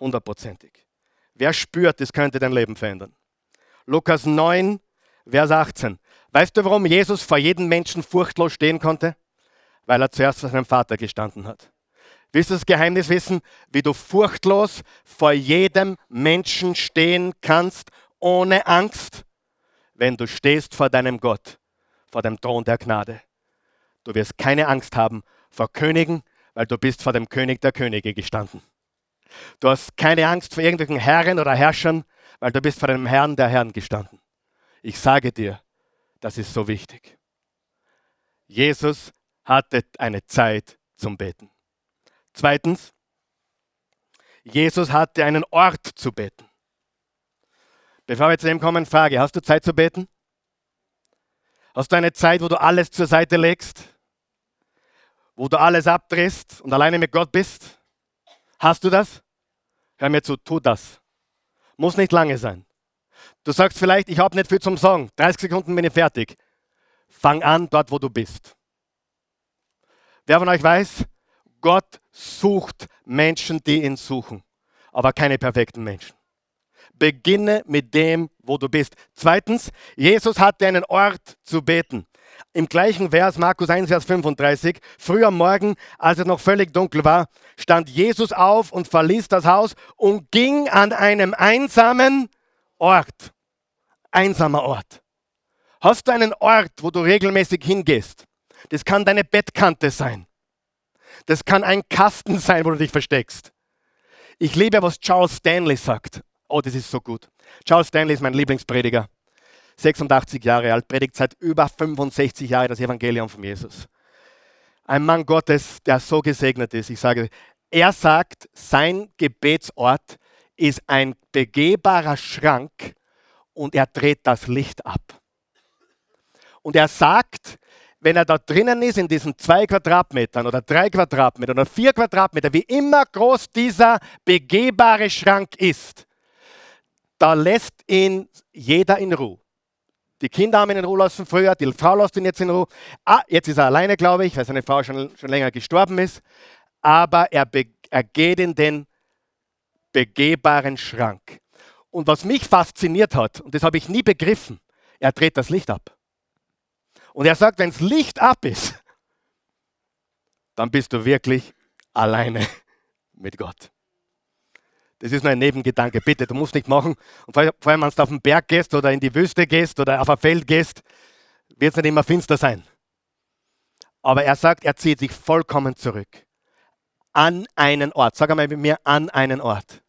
Hundertprozentig. Wer spürt, das könnte dein Leben verändern? Lukas 9, Vers 18. Weißt du, warum Jesus vor jedem Menschen furchtlos stehen konnte? Weil er zuerst vor seinem Vater gestanden hat. Willst du das Geheimnis wissen, wie du furchtlos vor jedem Menschen stehen kannst, ohne Angst? wenn du stehst vor deinem Gott, vor dem Thron der Gnade. Du wirst keine Angst haben vor Königen, weil du bist vor dem König der Könige gestanden. Du hast keine Angst vor irgendwelchen Herren oder Herrschern, weil du bist vor dem Herrn der Herren gestanden. Ich sage dir, das ist so wichtig. Jesus hatte eine Zeit zum Beten. Zweitens, Jesus hatte einen Ort zu beten. Bevor wir zu dem kommen, Frage, hast du Zeit zu beten? Hast du eine Zeit, wo du alles zur Seite legst? Wo du alles abdrehst und alleine mit Gott bist? Hast du das? Hör mir zu, tu das. Muss nicht lange sein. Du sagst vielleicht, ich habe nicht viel zum Sagen. 30 Sekunden bin ich fertig. Fang an dort, wo du bist. Wer von euch weiß, Gott sucht Menschen, die ihn suchen. aber keine perfekten Menschen. Beginne mit dem, wo du bist. Zweitens, Jesus hatte einen Ort zu beten. Im gleichen Vers, Markus 1, Vers 35, früh am Morgen, als es noch völlig dunkel war, stand Jesus auf und verließ das Haus und ging an einem einsamen Ort. Einsamer Ort. Hast du einen Ort, wo du regelmäßig hingehst? Das kann deine Bettkante sein. Das kann ein Kasten sein, wo du dich versteckst. Ich liebe, was Charles Stanley sagt. Oh, das ist so gut. Charles Stanley ist mein Lieblingsprediger. 86 Jahre alt, predigt seit über 65 Jahren das Evangelium von Jesus. Ein Mann Gottes, der so gesegnet ist. Ich sage, er sagt, sein Gebetsort ist ein begehbarer Schrank und er dreht das Licht ab. Und er sagt, wenn er da drinnen ist, in diesen zwei Quadratmetern oder drei Quadratmetern oder vier Quadratmetern, wie immer groß dieser begehbare Schrank ist, da lässt ihn jeder in Ruhe. Die Kinder haben ihn in Ruhe lassen früher, die Frau lässt ihn jetzt in Ruhe. Ah, jetzt ist er alleine, glaube ich, weil seine Frau schon, schon länger gestorben ist. Aber er, er geht in den begehbaren Schrank. Und was mich fasziniert hat, und das habe ich nie begriffen, er dreht das Licht ab. Und er sagt, wenn das Licht ab ist, dann bist du wirklich alleine *laughs* mit Gott. Das ist nur ein Nebengedanke. Bitte, du musst nicht machen. Und vor allem, wenn du auf den Berg gehst oder in die Wüste gehst oder auf ein Feld gehst, wird es nicht immer finster sein. Aber er sagt, er zieht sich vollkommen zurück. An einen Ort. Sag einmal mit mir, an einen Ort.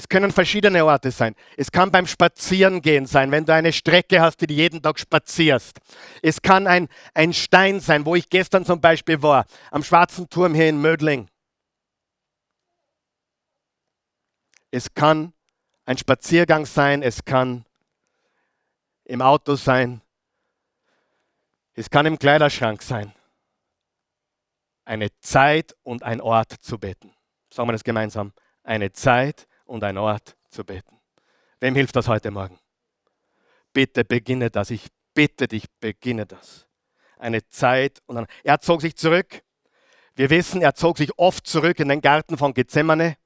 Es können verschiedene Orte sein. Es kann beim Spazierengehen sein, wenn du eine Strecke hast, die du jeden Tag spazierst. Es kann ein, ein Stein sein, wo ich gestern zum Beispiel war, am Schwarzen Turm hier in Mödling. Es kann ein Spaziergang sein, es kann im Auto sein, es kann im Kleiderschrank sein. Eine Zeit und ein Ort zu beten. Sagen wir das gemeinsam. Eine Zeit und ein Ort zu beten. Wem hilft das heute Morgen? Bitte beginne das. Ich bitte dich, beginne das. Eine Zeit und ein. Er zog sich zurück. Wir wissen, er zog sich oft zurück in den Garten von Gethsemane.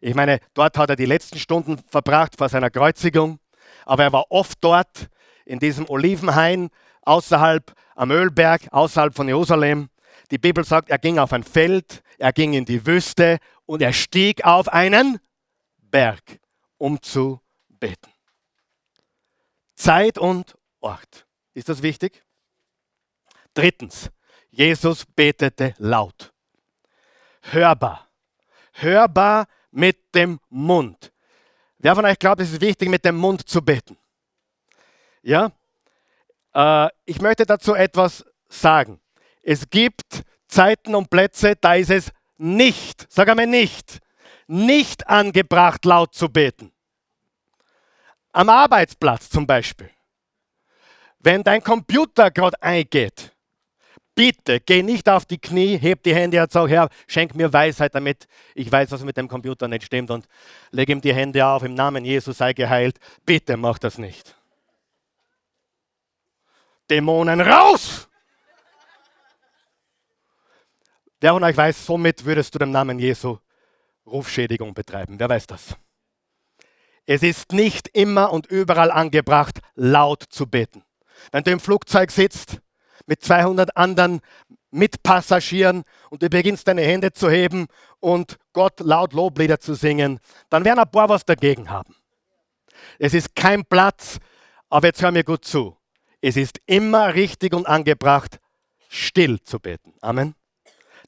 Ich meine, dort hat er die letzten Stunden verbracht vor seiner Kreuzigung. Aber er war oft dort in diesem Olivenhain außerhalb am Ölberg, außerhalb von Jerusalem. Die Bibel sagt, er ging auf ein Feld, er ging in die Wüste und er stieg auf einen Berg, um zu beten. Zeit und Ort. Ist das wichtig? Drittens, Jesus betete laut. Hörbar. Hörbar mit dem Mund. Wer von euch glaubt, es ist wichtig, mit dem Mund zu beten? Ja? Äh, ich möchte dazu etwas sagen. Es gibt Zeiten und Plätze, da ist es nicht, sag einmal nicht, nicht angebracht, laut zu beten. Am Arbeitsplatz zum Beispiel. Wenn dein Computer gerade eingeht, bitte geh nicht auf die Knie, heb die Hände und sag, Herr, schenk mir Weisheit, damit ich weiß, was mit dem Computer nicht stimmt und leg ihm die Hände auf, im Namen Jesus sei geheilt. Bitte mach das nicht. Dämonen raus! Wer von euch weiß, somit würdest du dem Namen Jesu Rufschädigung betreiben. Wer weiß das? Es ist nicht immer und überall angebracht, laut zu beten. Wenn du im Flugzeug sitzt mit 200 anderen Mitpassagieren und du beginnst deine Hände zu heben und Gott laut Loblieder zu singen, dann werden ein paar was dagegen haben. Es ist kein Platz, aber jetzt hör mir gut zu. Es ist immer richtig und angebracht, still zu beten. Amen.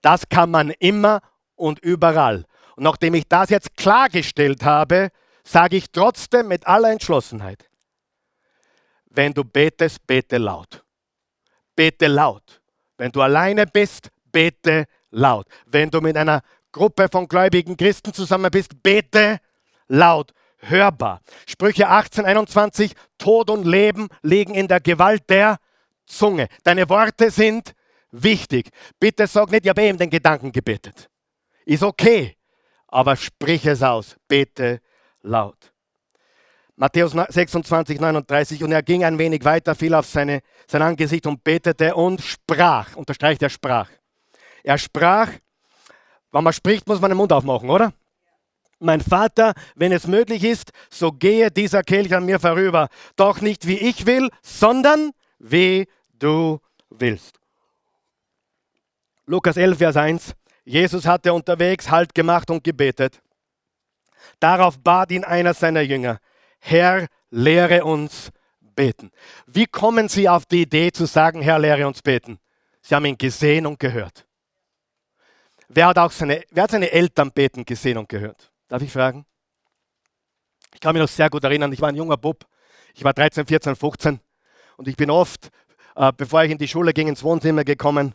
Das kann man immer und überall. Und nachdem ich das jetzt klargestellt habe, sage ich trotzdem mit aller Entschlossenheit, wenn du betest, bete laut. Bete laut. Wenn du alleine bist, bete laut. Wenn du mit einer Gruppe von gläubigen Christen zusammen bist, bete laut, hörbar. Sprüche 18, 21, Tod und Leben liegen in der Gewalt der Zunge. Deine Worte sind wichtig. Bitte sag nicht, ich habe eben den Gedanken gebetet. Ist okay aber sprich es aus, bete laut. Matthäus 26, 39, und er ging ein wenig weiter, fiel auf seine, sein Angesicht und betete und sprach, unterstreicht er sprach. Er sprach, wenn man spricht, muss man den Mund aufmachen, oder? Mein Vater, wenn es möglich ist, so gehe dieser Kelch an mir vorüber. Doch nicht wie ich will, sondern wie du willst. Lukas 11, Vers 1. Jesus hatte unterwegs Halt gemacht und gebetet. Darauf bat ihn einer seiner Jünger, Herr, lehre uns beten. Wie kommen Sie auf die Idee zu sagen, Herr, lehre uns beten? Sie haben ihn gesehen und gehört. Wer hat auch seine, wer hat seine Eltern beten gesehen und gehört? Darf ich fragen? Ich kann mich noch sehr gut erinnern, ich war ein junger Bub. Ich war 13, 14, 15 und ich bin oft, äh, bevor ich in die Schule ging, ins Wohnzimmer gekommen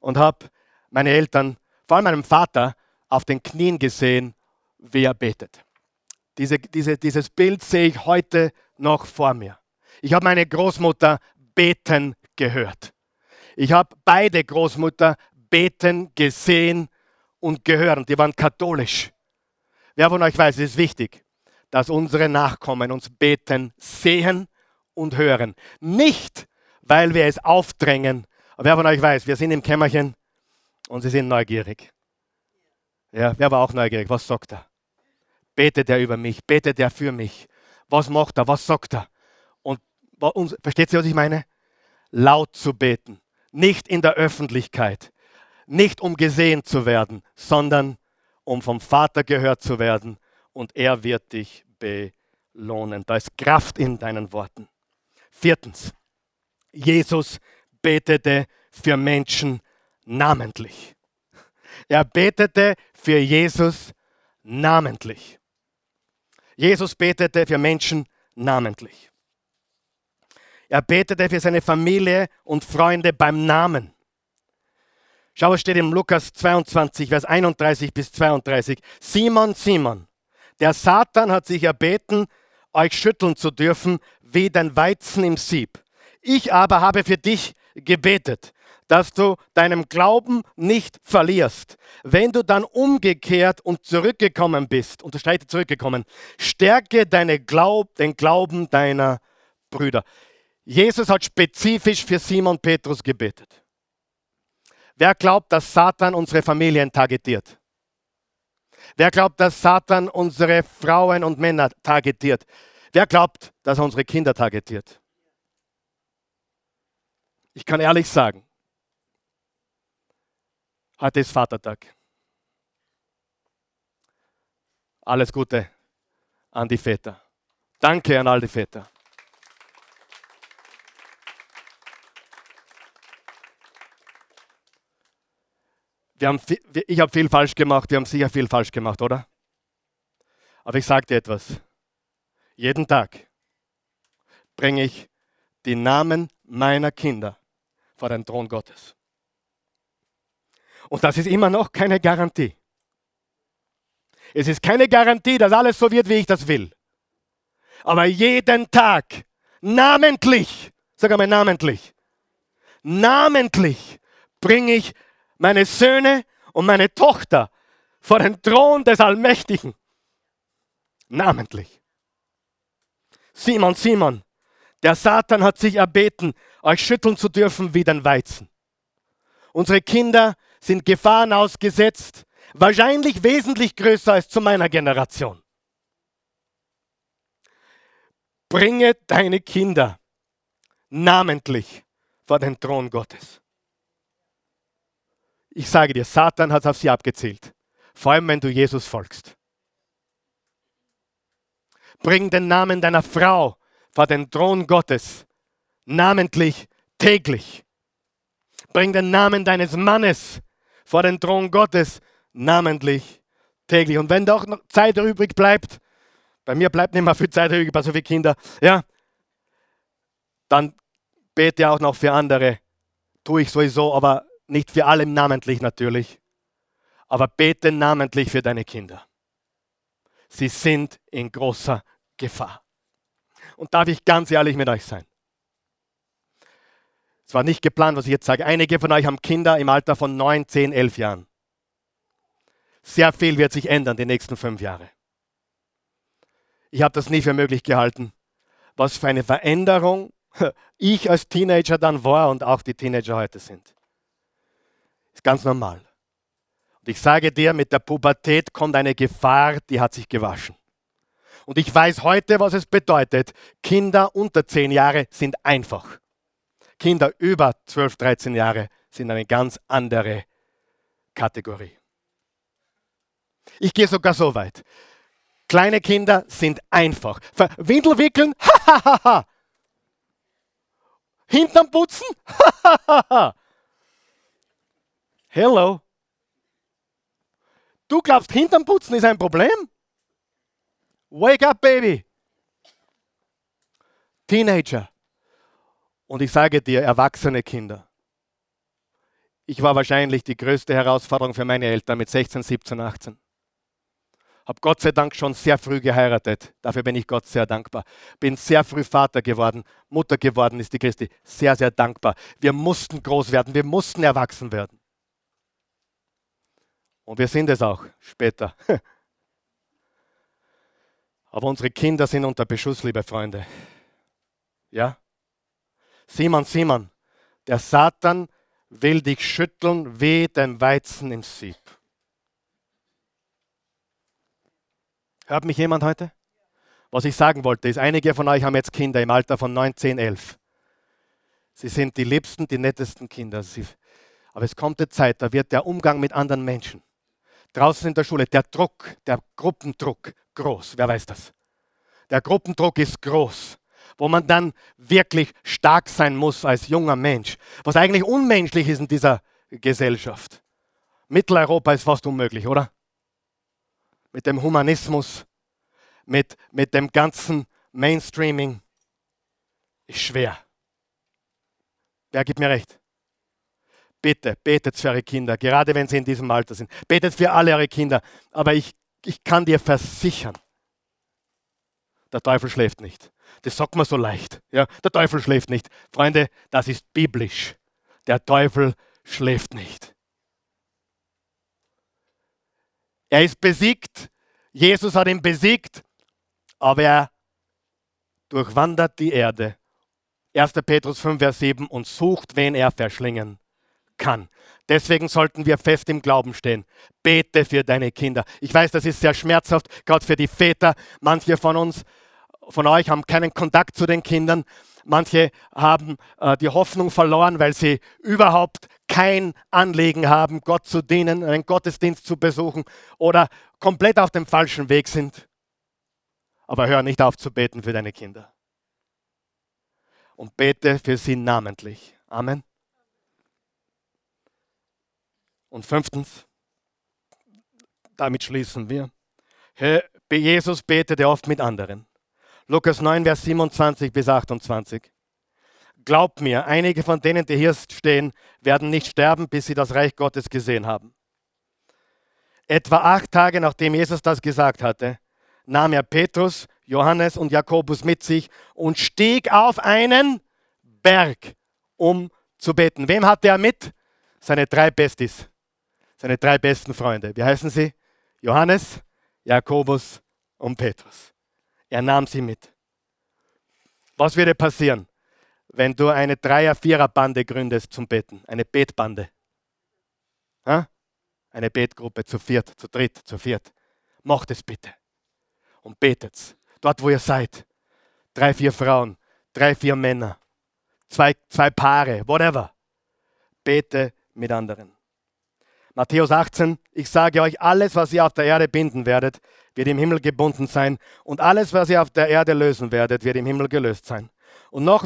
und habe meine Eltern, vor allem meinen Vater, auf den Knien gesehen, wie er betet. Diese, diese, dieses Bild sehe ich heute noch vor mir. Ich habe meine Großmutter beten gehört. Ich habe beide Großmutter beten gesehen und gehört. Die waren katholisch. Wer von euch weiß, es ist wichtig, dass unsere Nachkommen uns beten sehen und hören. Nicht, weil wir es aufdrängen. Wer von euch weiß, wir sind im Kämmerchen und sie sind neugierig. Ja, wer war auch neugierig? Was sagt er? Betet er über mich? Betet er für mich? Was macht er? Was sagt er? Und versteht ihr, was ich meine? Laut zu beten. Nicht in der Öffentlichkeit. Nicht um gesehen zu werden, sondern um vom Vater gehört zu werden und er wird dich belohnen. Da ist Kraft in deinen Worten. Viertens, Jesus betete für Menschen namentlich. Er betete für Jesus namentlich. Jesus betete für Menschen namentlich. Er betete für seine Familie und Freunde beim Namen. Schau, es steht im Lukas 22, Vers 31 bis 32. Simon, Simon, der Satan hat sich erbeten, euch schütteln zu dürfen wie den Weizen im Sieb. Ich aber habe für dich gebetet, dass du deinem Glauben nicht verlierst. Wenn du dann umgekehrt und zurückgekommen bist, unterstreiche zurückgekommen, stärke deine Glaub, den Glauben deiner Brüder. Jesus hat spezifisch für Simon Petrus gebetet. Wer glaubt, dass Satan unsere Familien targetiert? Wer glaubt, dass Satan unsere Frauen und Männer targetiert? Wer glaubt, dass er unsere Kinder targetiert? Ich kann ehrlich sagen, heute ist Vatertag. Alles Gute an die Väter. Danke an all die Väter. Haben, ich habe viel falsch gemacht, wir haben sicher viel falsch gemacht, oder? Aber ich sage dir etwas. Jeden Tag bringe ich die Namen meiner Kinder vor den Thron Gottes. Und das ist immer noch keine Garantie. Es ist keine Garantie, dass alles so wird, wie ich das will. Aber jeden Tag, namentlich, sag einmal namentlich, namentlich bringe ich meine Söhne und meine Tochter vor den Thron des Allmächtigen. Namentlich. Simon, Simon, der Satan hat sich erbeten, euch schütteln zu dürfen wie den Weizen. Unsere Kinder sind Gefahren ausgesetzt, wahrscheinlich wesentlich größer als zu meiner Generation. Bringe deine Kinder namentlich vor den Thron Gottes. Ich sage dir, Satan hat auf sie abgezielt. Vor allem, wenn du Jesus folgst. Bring den Namen deiner Frau vor den Thron Gottes, namentlich täglich. Bring den Namen deines Mannes vor den Thron Gottes, namentlich täglich. Und wenn doch noch Zeit übrig bleibt, bei mir bleibt nicht mehr viel Zeit übrig bei so vielen Kindern, ja, dann bete auch noch für andere. Tue ich sowieso, aber nicht für alle namentlich natürlich, aber bete namentlich für deine Kinder. Sie sind in großer Gefahr. Und darf ich ganz ehrlich mit euch sein? Es war nicht geplant, was ich jetzt sage. Einige von euch haben Kinder im Alter von 9, 10, 11 Jahren. Sehr viel wird sich ändern die nächsten fünf Jahre. Ich habe das nie für möglich gehalten, was für eine Veränderung *laughs* ich als Teenager dann war und auch die Teenager heute sind. Ist ganz normal. Und ich sage dir, mit der Pubertät kommt eine Gefahr, die hat sich gewaschen. Und ich weiß heute, was es bedeutet. Kinder unter 10 Jahre sind einfach. Kinder über 12, 13 Jahre sind eine ganz andere Kategorie. Ich gehe sogar so weit. Kleine Kinder sind einfach. Windel wickeln, *laughs* hahaha. Hintern putzen. *laughs* Hello. Du glaubst, Hintern putzen ist ein Problem? Wake up, Baby. Teenager. Und ich sage dir, erwachsene Kinder. Ich war wahrscheinlich die größte Herausforderung für meine Eltern mit 16, 17, 18. Habe Gott sei Dank schon sehr früh geheiratet. Dafür bin ich Gott sehr dankbar. Bin sehr früh Vater geworden. Mutter geworden ist die Christi. Sehr, sehr dankbar. Wir mussten groß werden. Wir mussten erwachsen werden. Und wir sind es auch später. *laughs* Aber unsere Kinder sind unter Beschuss, liebe Freunde. Ja? Simon, Simon, der Satan will dich schütteln wie den Weizen im Sieb. Hört mich jemand heute? Was ich sagen wollte, ist, einige von euch haben jetzt Kinder im Alter von 9, 10, 11. Sie sind die liebsten, die nettesten Kinder. Aber es kommt eine Zeit, da wird der Umgang mit anderen Menschen, draußen in der Schule, der Druck, der Gruppendruck groß. Wer weiß das? Der Gruppendruck ist groß, wo man dann wirklich stark sein muss als junger Mensch, was eigentlich unmenschlich ist in dieser Gesellschaft. Mitteleuropa ist fast unmöglich, oder? mit dem Humanismus, mit, mit dem ganzen Mainstreaming ist schwer. Wer gibt mir recht? Bitte, betet für eure Kinder, gerade wenn sie in diesem Alter sind. Betet für alle eure Kinder. Aber ich, ich kann dir versichern, der Teufel schläft nicht. Das sagt man so leicht. Ja, der Teufel schläft nicht. Freunde, das ist biblisch. Der Teufel schläft nicht. Er ist besiegt. Jesus hat ihn besiegt, aber er durchwandert die Erde. 1. Petrus 5, Vers 7 und sucht, wen er verschlingen kann. Deswegen sollten wir fest im Glauben stehen. Bete für deine Kinder. Ich weiß, das ist sehr schmerzhaft, gerade für die Väter. Manche von uns, von euch haben keinen Kontakt zu den Kindern. Manche haben äh, die Hoffnung verloren, weil sie überhaupt kein Anliegen haben, Gott zu dienen, einen Gottesdienst zu besuchen oder komplett auf dem falschen Weg sind. Aber hör nicht auf zu beten für deine Kinder. Und bete für sie namentlich. Amen. Und fünftens, damit schließen wir. Jesus betete oft mit anderen. Lukas 9, Vers 27 bis 28. Glaubt mir, einige von denen, die hier stehen, werden nicht sterben, bis sie das Reich Gottes gesehen haben. Etwa acht Tage nachdem Jesus das gesagt hatte, nahm er Petrus, Johannes und Jakobus mit sich und stieg auf einen Berg, um zu beten. Wem hatte er mit? Seine drei Besties, seine drei besten Freunde. Wie heißen sie? Johannes, Jakobus und Petrus. Er nahm sie mit. Was würde passieren, wenn du eine Dreier-, Vierer-Bande gründest zum Beten? Eine Betbande. Ha? Eine Betgruppe zu viert, zu dritt, zu viert. Macht es bitte. Und betet. Dort, wo ihr seid. Drei, vier Frauen, drei, vier Männer, zwei, zwei Paare, whatever. Bete mit anderen. Matthäus 18, ich sage euch, alles, was ihr auf der Erde binden werdet, wird im Himmel gebunden sein. Und alles, was ihr auf der Erde lösen werdet, wird im Himmel gelöst sein. Und noch,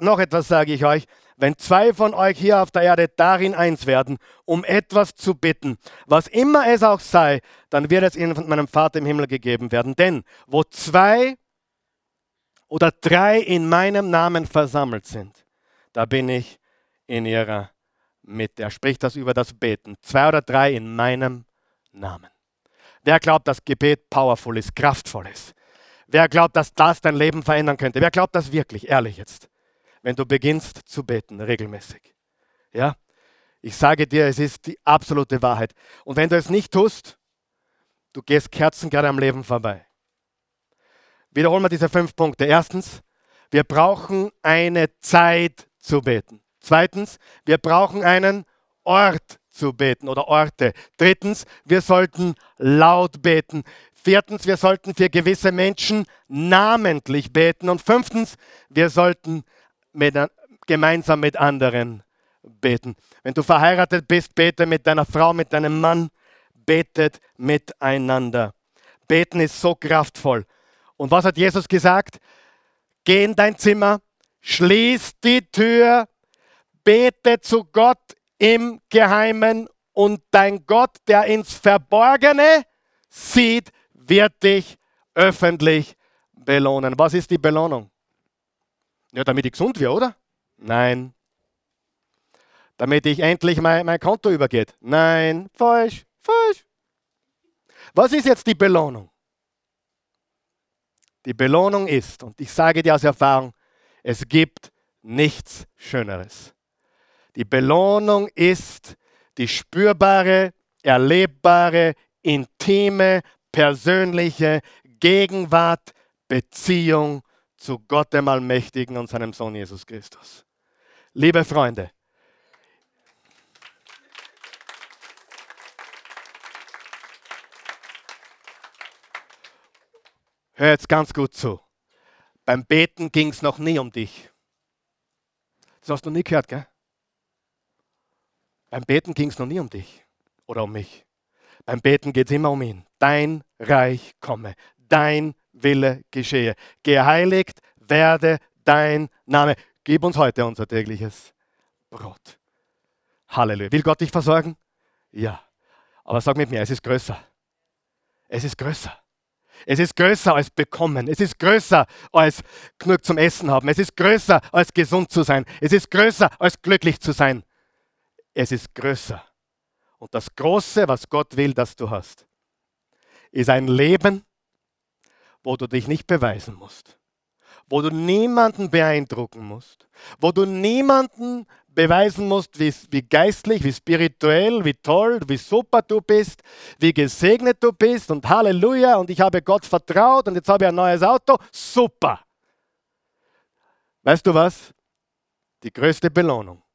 noch etwas sage ich euch, wenn zwei von euch hier auf der Erde darin eins werden, um etwas zu bitten, was immer es auch sei, dann wird es ihnen von meinem Vater im Himmel gegeben werden. Denn wo zwei oder drei in meinem Namen versammelt sind, da bin ich in ihrer Mitte. Er spricht das über das Beten. Zwei oder drei in meinem Namen. Wer glaubt, dass Gebet powerful ist, kraftvoll ist? Wer glaubt, dass das dein Leben verändern könnte? Wer glaubt das wirklich, ehrlich jetzt? Wenn du beginnst zu beten, regelmäßig. Ja? Ich sage dir, es ist die absolute Wahrheit. Und wenn du es nicht tust, du gehst Kerzen gerade am Leben vorbei. Wiederholen wir diese fünf Punkte. Erstens, wir brauchen eine Zeit zu beten. Zweitens, wir brauchen einen Ort zu beten oder Orte. Drittens, wir sollten laut beten. Viertens, wir sollten für gewisse Menschen namentlich beten. Und fünftens, wir sollten mit, gemeinsam mit anderen beten. Wenn du verheiratet bist, bete mit deiner Frau, mit deinem Mann, betet miteinander. Beten ist so kraftvoll. Und was hat Jesus gesagt? Geh in dein Zimmer, schließ die Tür, bete zu Gott im Geheimen und dein Gott, der ins Verborgene sieht, wird dich öffentlich belohnen. Was ist die Belohnung? Ja, damit ich gesund werde, oder? Nein. Damit ich endlich mein, mein Konto übergeht? Nein, falsch, falsch. Was ist jetzt die Belohnung? Die Belohnung ist, und ich sage dir aus Erfahrung, es gibt nichts Schöneres. Die Belohnung ist die spürbare, erlebbare, intime, persönliche Gegenwart, Beziehung zu Gott dem Allmächtigen und seinem Sohn Jesus Christus. Liebe Freunde, hör jetzt ganz gut zu. Beim Beten ging es noch nie um dich. Das hast du nie gehört, gell? Beim Beten ging es noch nie um dich oder um mich. Beim Beten geht es immer um ihn. Dein Reich komme, dein Wille geschehe. Geheiligt werde dein Name. Gib uns heute unser tägliches Brot. Halleluja. Will Gott dich versorgen? Ja. Aber sag mit mir, es ist größer. Es ist größer. Es ist größer als bekommen. Es ist größer als genug zum Essen haben. Es ist größer als gesund zu sein. Es ist größer als glücklich zu sein. Es ist größer. Und das Große, was Gott will, dass du hast, ist ein Leben, wo du dich nicht beweisen musst, wo du niemanden beeindrucken musst, wo du niemanden beweisen musst, wie, wie geistlich, wie spirituell, wie toll, wie super du bist, wie gesegnet du bist und Halleluja und ich habe Gott vertraut und jetzt habe ich ein neues Auto. Super. Weißt du was? Die größte Belohnung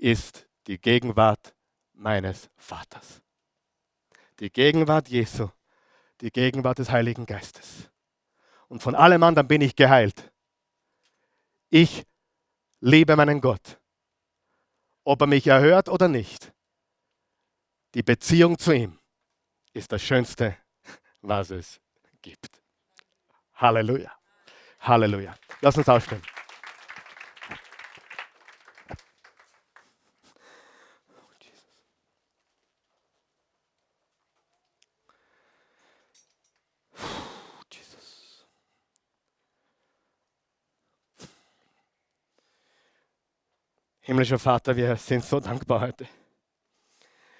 ist die Gegenwart meines Vaters. Die Gegenwart Jesu, die Gegenwart des Heiligen Geistes. Und von allem anderen bin ich geheilt. Ich liebe meinen Gott ob er mich erhört oder nicht. Die Beziehung zu ihm ist das Schönste, was es gibt. Halleluja. Halleluja. Lass uns aufstehen. Himmlischer Vater, wir sind so dankbar heute.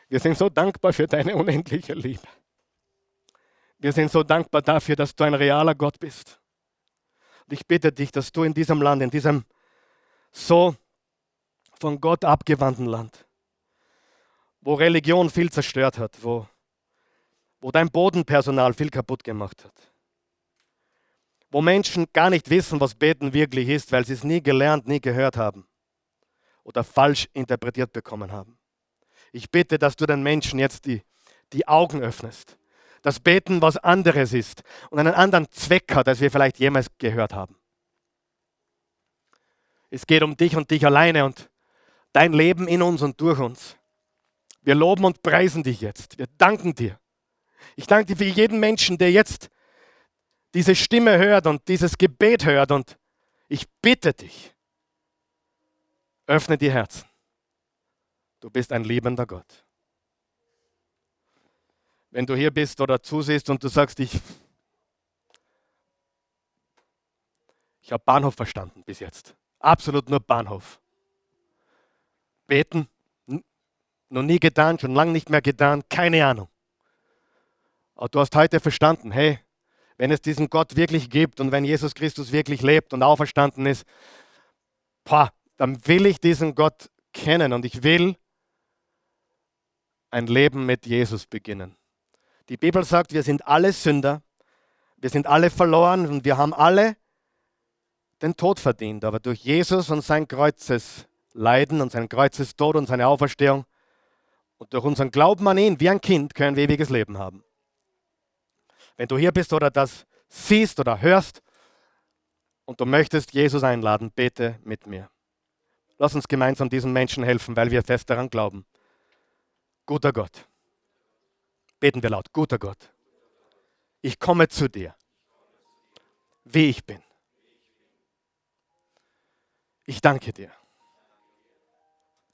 Wir sind so dankbar für deine unendliche Liebe. Wir sind so dankbar dafür, dass du ein realer Gott bist. Und ich bitte dich, dass du in diesem Land, in diesem so von Gott abgewandten Land, wo Religion viel zerstört hat, wo, wo dein Bodenpersonal viel kaputt gemacht hat, wo Menschen gar nicht wissen, was Beten wirklich ist, weil sie es nie gelernt, nie gehört haben oder falsch interpretiert bekommen haben. Ich bitte, dass du den Menschen jetzt die, die Augen öffnest. Das Beten was anderes ist und einen anderen Zweck hat, als wir vielleicht jemals gehört haben. Es geht um dich und dich alleine und dein Leben in uns und durch uns. Wir loben und preisen dich jetzt. Wir danken dir. Ich danke dir für jeden Menschen, der jetzt diese Stimme hört und dieses Gebet hört. Und ich bitte dich, Öffne die Herzen. Du bist ein liebender Gott. Wenn du hier bist oder zusiehst und du sagst, ich, ich habe Bahnhof verstanden bis jetzt. Absolut nur Bahnhof. Beten, noch nie getan, schon lange nicht mehr getan, keine Ahnung. Aber du hast heute verstanden, hey, wenn es diesen Gott wirklich gibt und wenn Jesus Christus wirklich lebt und auferstanden ist, boah, dann will ich diesen Gott kennen und ich will ein Leben mit Jesus beginnen. Die Bibel sagt, wir sind alle Sünder, wir sind alle verloren und wir haben alle den Tod verdient. Aber durch Jesus und sein Kreuzesleiden und sein Kreuzestod und seine Auferstehung Und durch unseren Glauben an ihn, wie ein Kind, können wir ewiges Leben haben. Wenn du hier bist oder das siehst oder hörst und du möchtest Jesus einladen, bete mit mir. Lass uns gemeinsam diesen Menschen helfen, weil wir fest daran glauben. Guter Gott. Beten wir laut. Guter Gott. Ich komme zu dir, wie ich bin. Ich danke dir,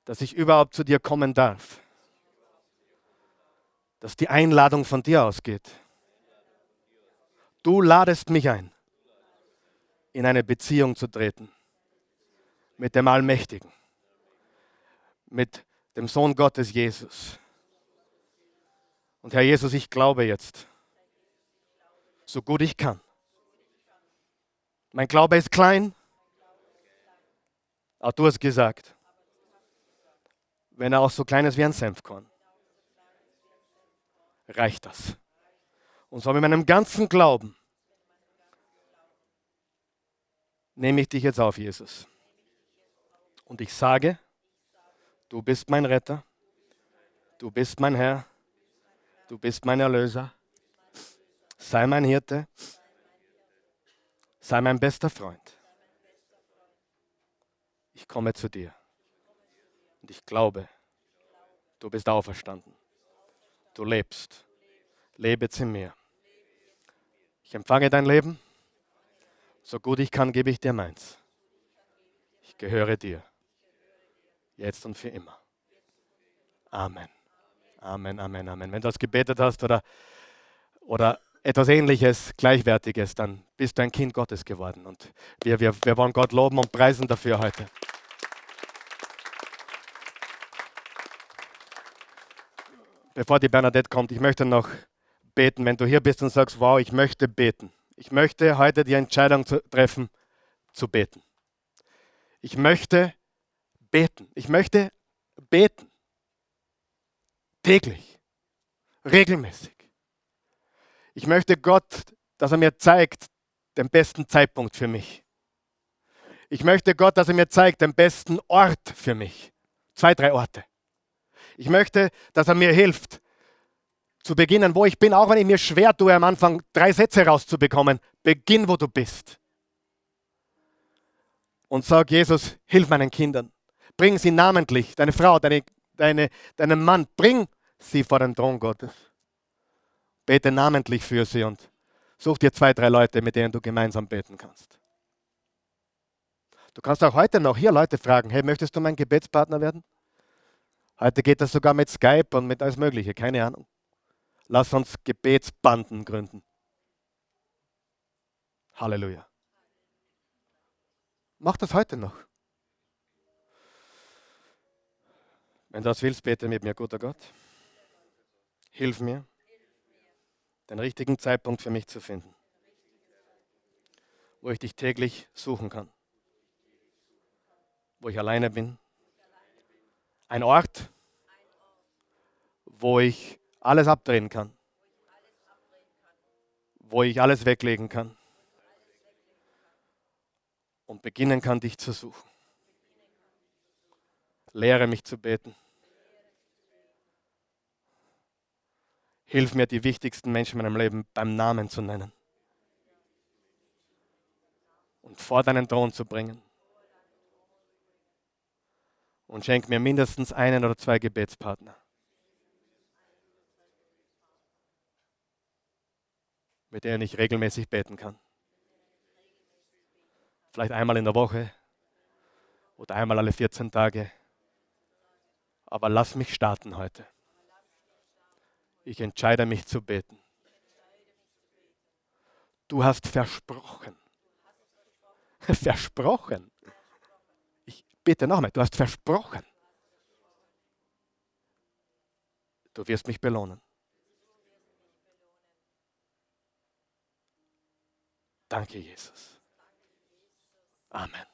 dass ich überhaupt zu dir kommen darf dass die Einladung von dir ausgeht. Du ladest mich ein, in eine Beziehung zu treten mit dem Allmächtigen, mit dem Sohn Gottes Jesus. Und Herr Jesus, ich glaube jetzt, so gut ich kann. Mein Glaube ist klein, aber du hast gesagt, wenn er auch so klein ist wie ein Senfkorn reicht das. Und zwar mit meinem ganzen Glauben nehme ich dich jetzt auf, Jesus. Und ich sage, du bist mein Retter, du bist mein Herr, du bist mein Erlöser, sei mein Hirte, sei mein bester Freund. Ich komme zu dir und ich glaube, du bist auferstanden. Du lebst. Lebe in mir. Ich empfange dein Leben. So gut ich kann, gebe ich dir meins. Ich gehöre dir. Jetzt und für immer. Amen. Amen, Amen, Amen. Wenn du das gebetet hast oder, oder etwas Ähnliches, Gleichwertiges, dann bist du ein Kind Gottes geworden. Und wir, wir, wir wollen Gott loben und preisen dafür heute. bevor die Bernadette kommt, ich möchte noch beten. Wenn du hier bist und sagst, wow, ich möchte beten. Ich möchte heute die Entscheidung treffen, zu beten. Ich möchte beten. Ich möchte beten. Täglich. Regelmäßig. Ich möchte Gott, dass er mir zeigt, den besten Zeitpunkt für mich. Ich möchte Gott, dass er mir zeigt, den besten Ort für mich. Zwei, drei Orte. Ich möchte, dass er mir hilft, zu beginnen, wo ich bin, auch wenn ich mir schwer tue, am Anfang drei Sätze rauszubekommen. Beginn, wo du bist. Und sag, Jesus, hilf meinen Kindern. Bring sie namentlich, deine Frau, deine, deine, deinen Mann, bring sie vor den Thron Gottes. Bete namentlich für sie und such dir zwei, drei Leute, mit denen du gemeinsam beten kannst. Du kannst auch heute noch hier Leute fragen, hey, möchtest du mein Gebetspartner werden? Heute geht das sogar mit Skype und mit alles Mögliche, keine Ahnung. Lass uns Gebetsbanden gründen. Halleluja. Mach das heute noch. Wenn du das willst, bete mit mir, guter Gott. Hilf mir, den richtigen Zeitpunkt für mich zu finden, wo ich dich täglich suchen kann, wo ich alleine bin ein Ort, wo ich alles abdrehen kann, wo ich alles weglegen kann und beginnen kann, dich zu suchen. Lehre mich zu beten. Hilf mir, die wichtigsten Menschen in meinem Leben beim Namen zu nennen und vor deinen Thron zu bringen und schenk mir mindestens einen oder zwei Gebetspartner. mit denen ich regelmäßig beten kann. Vielleicht einmal in der Woche oder einmal alle 14 Tage. Aber lass mich starten heute. Ich entscheide mich zu beten. Du hast versprochen. *laughs* Versprochen. Bitte nochmal, du hast versprochen. Du wirst mich belohnen. Danke, Jesus. Amen.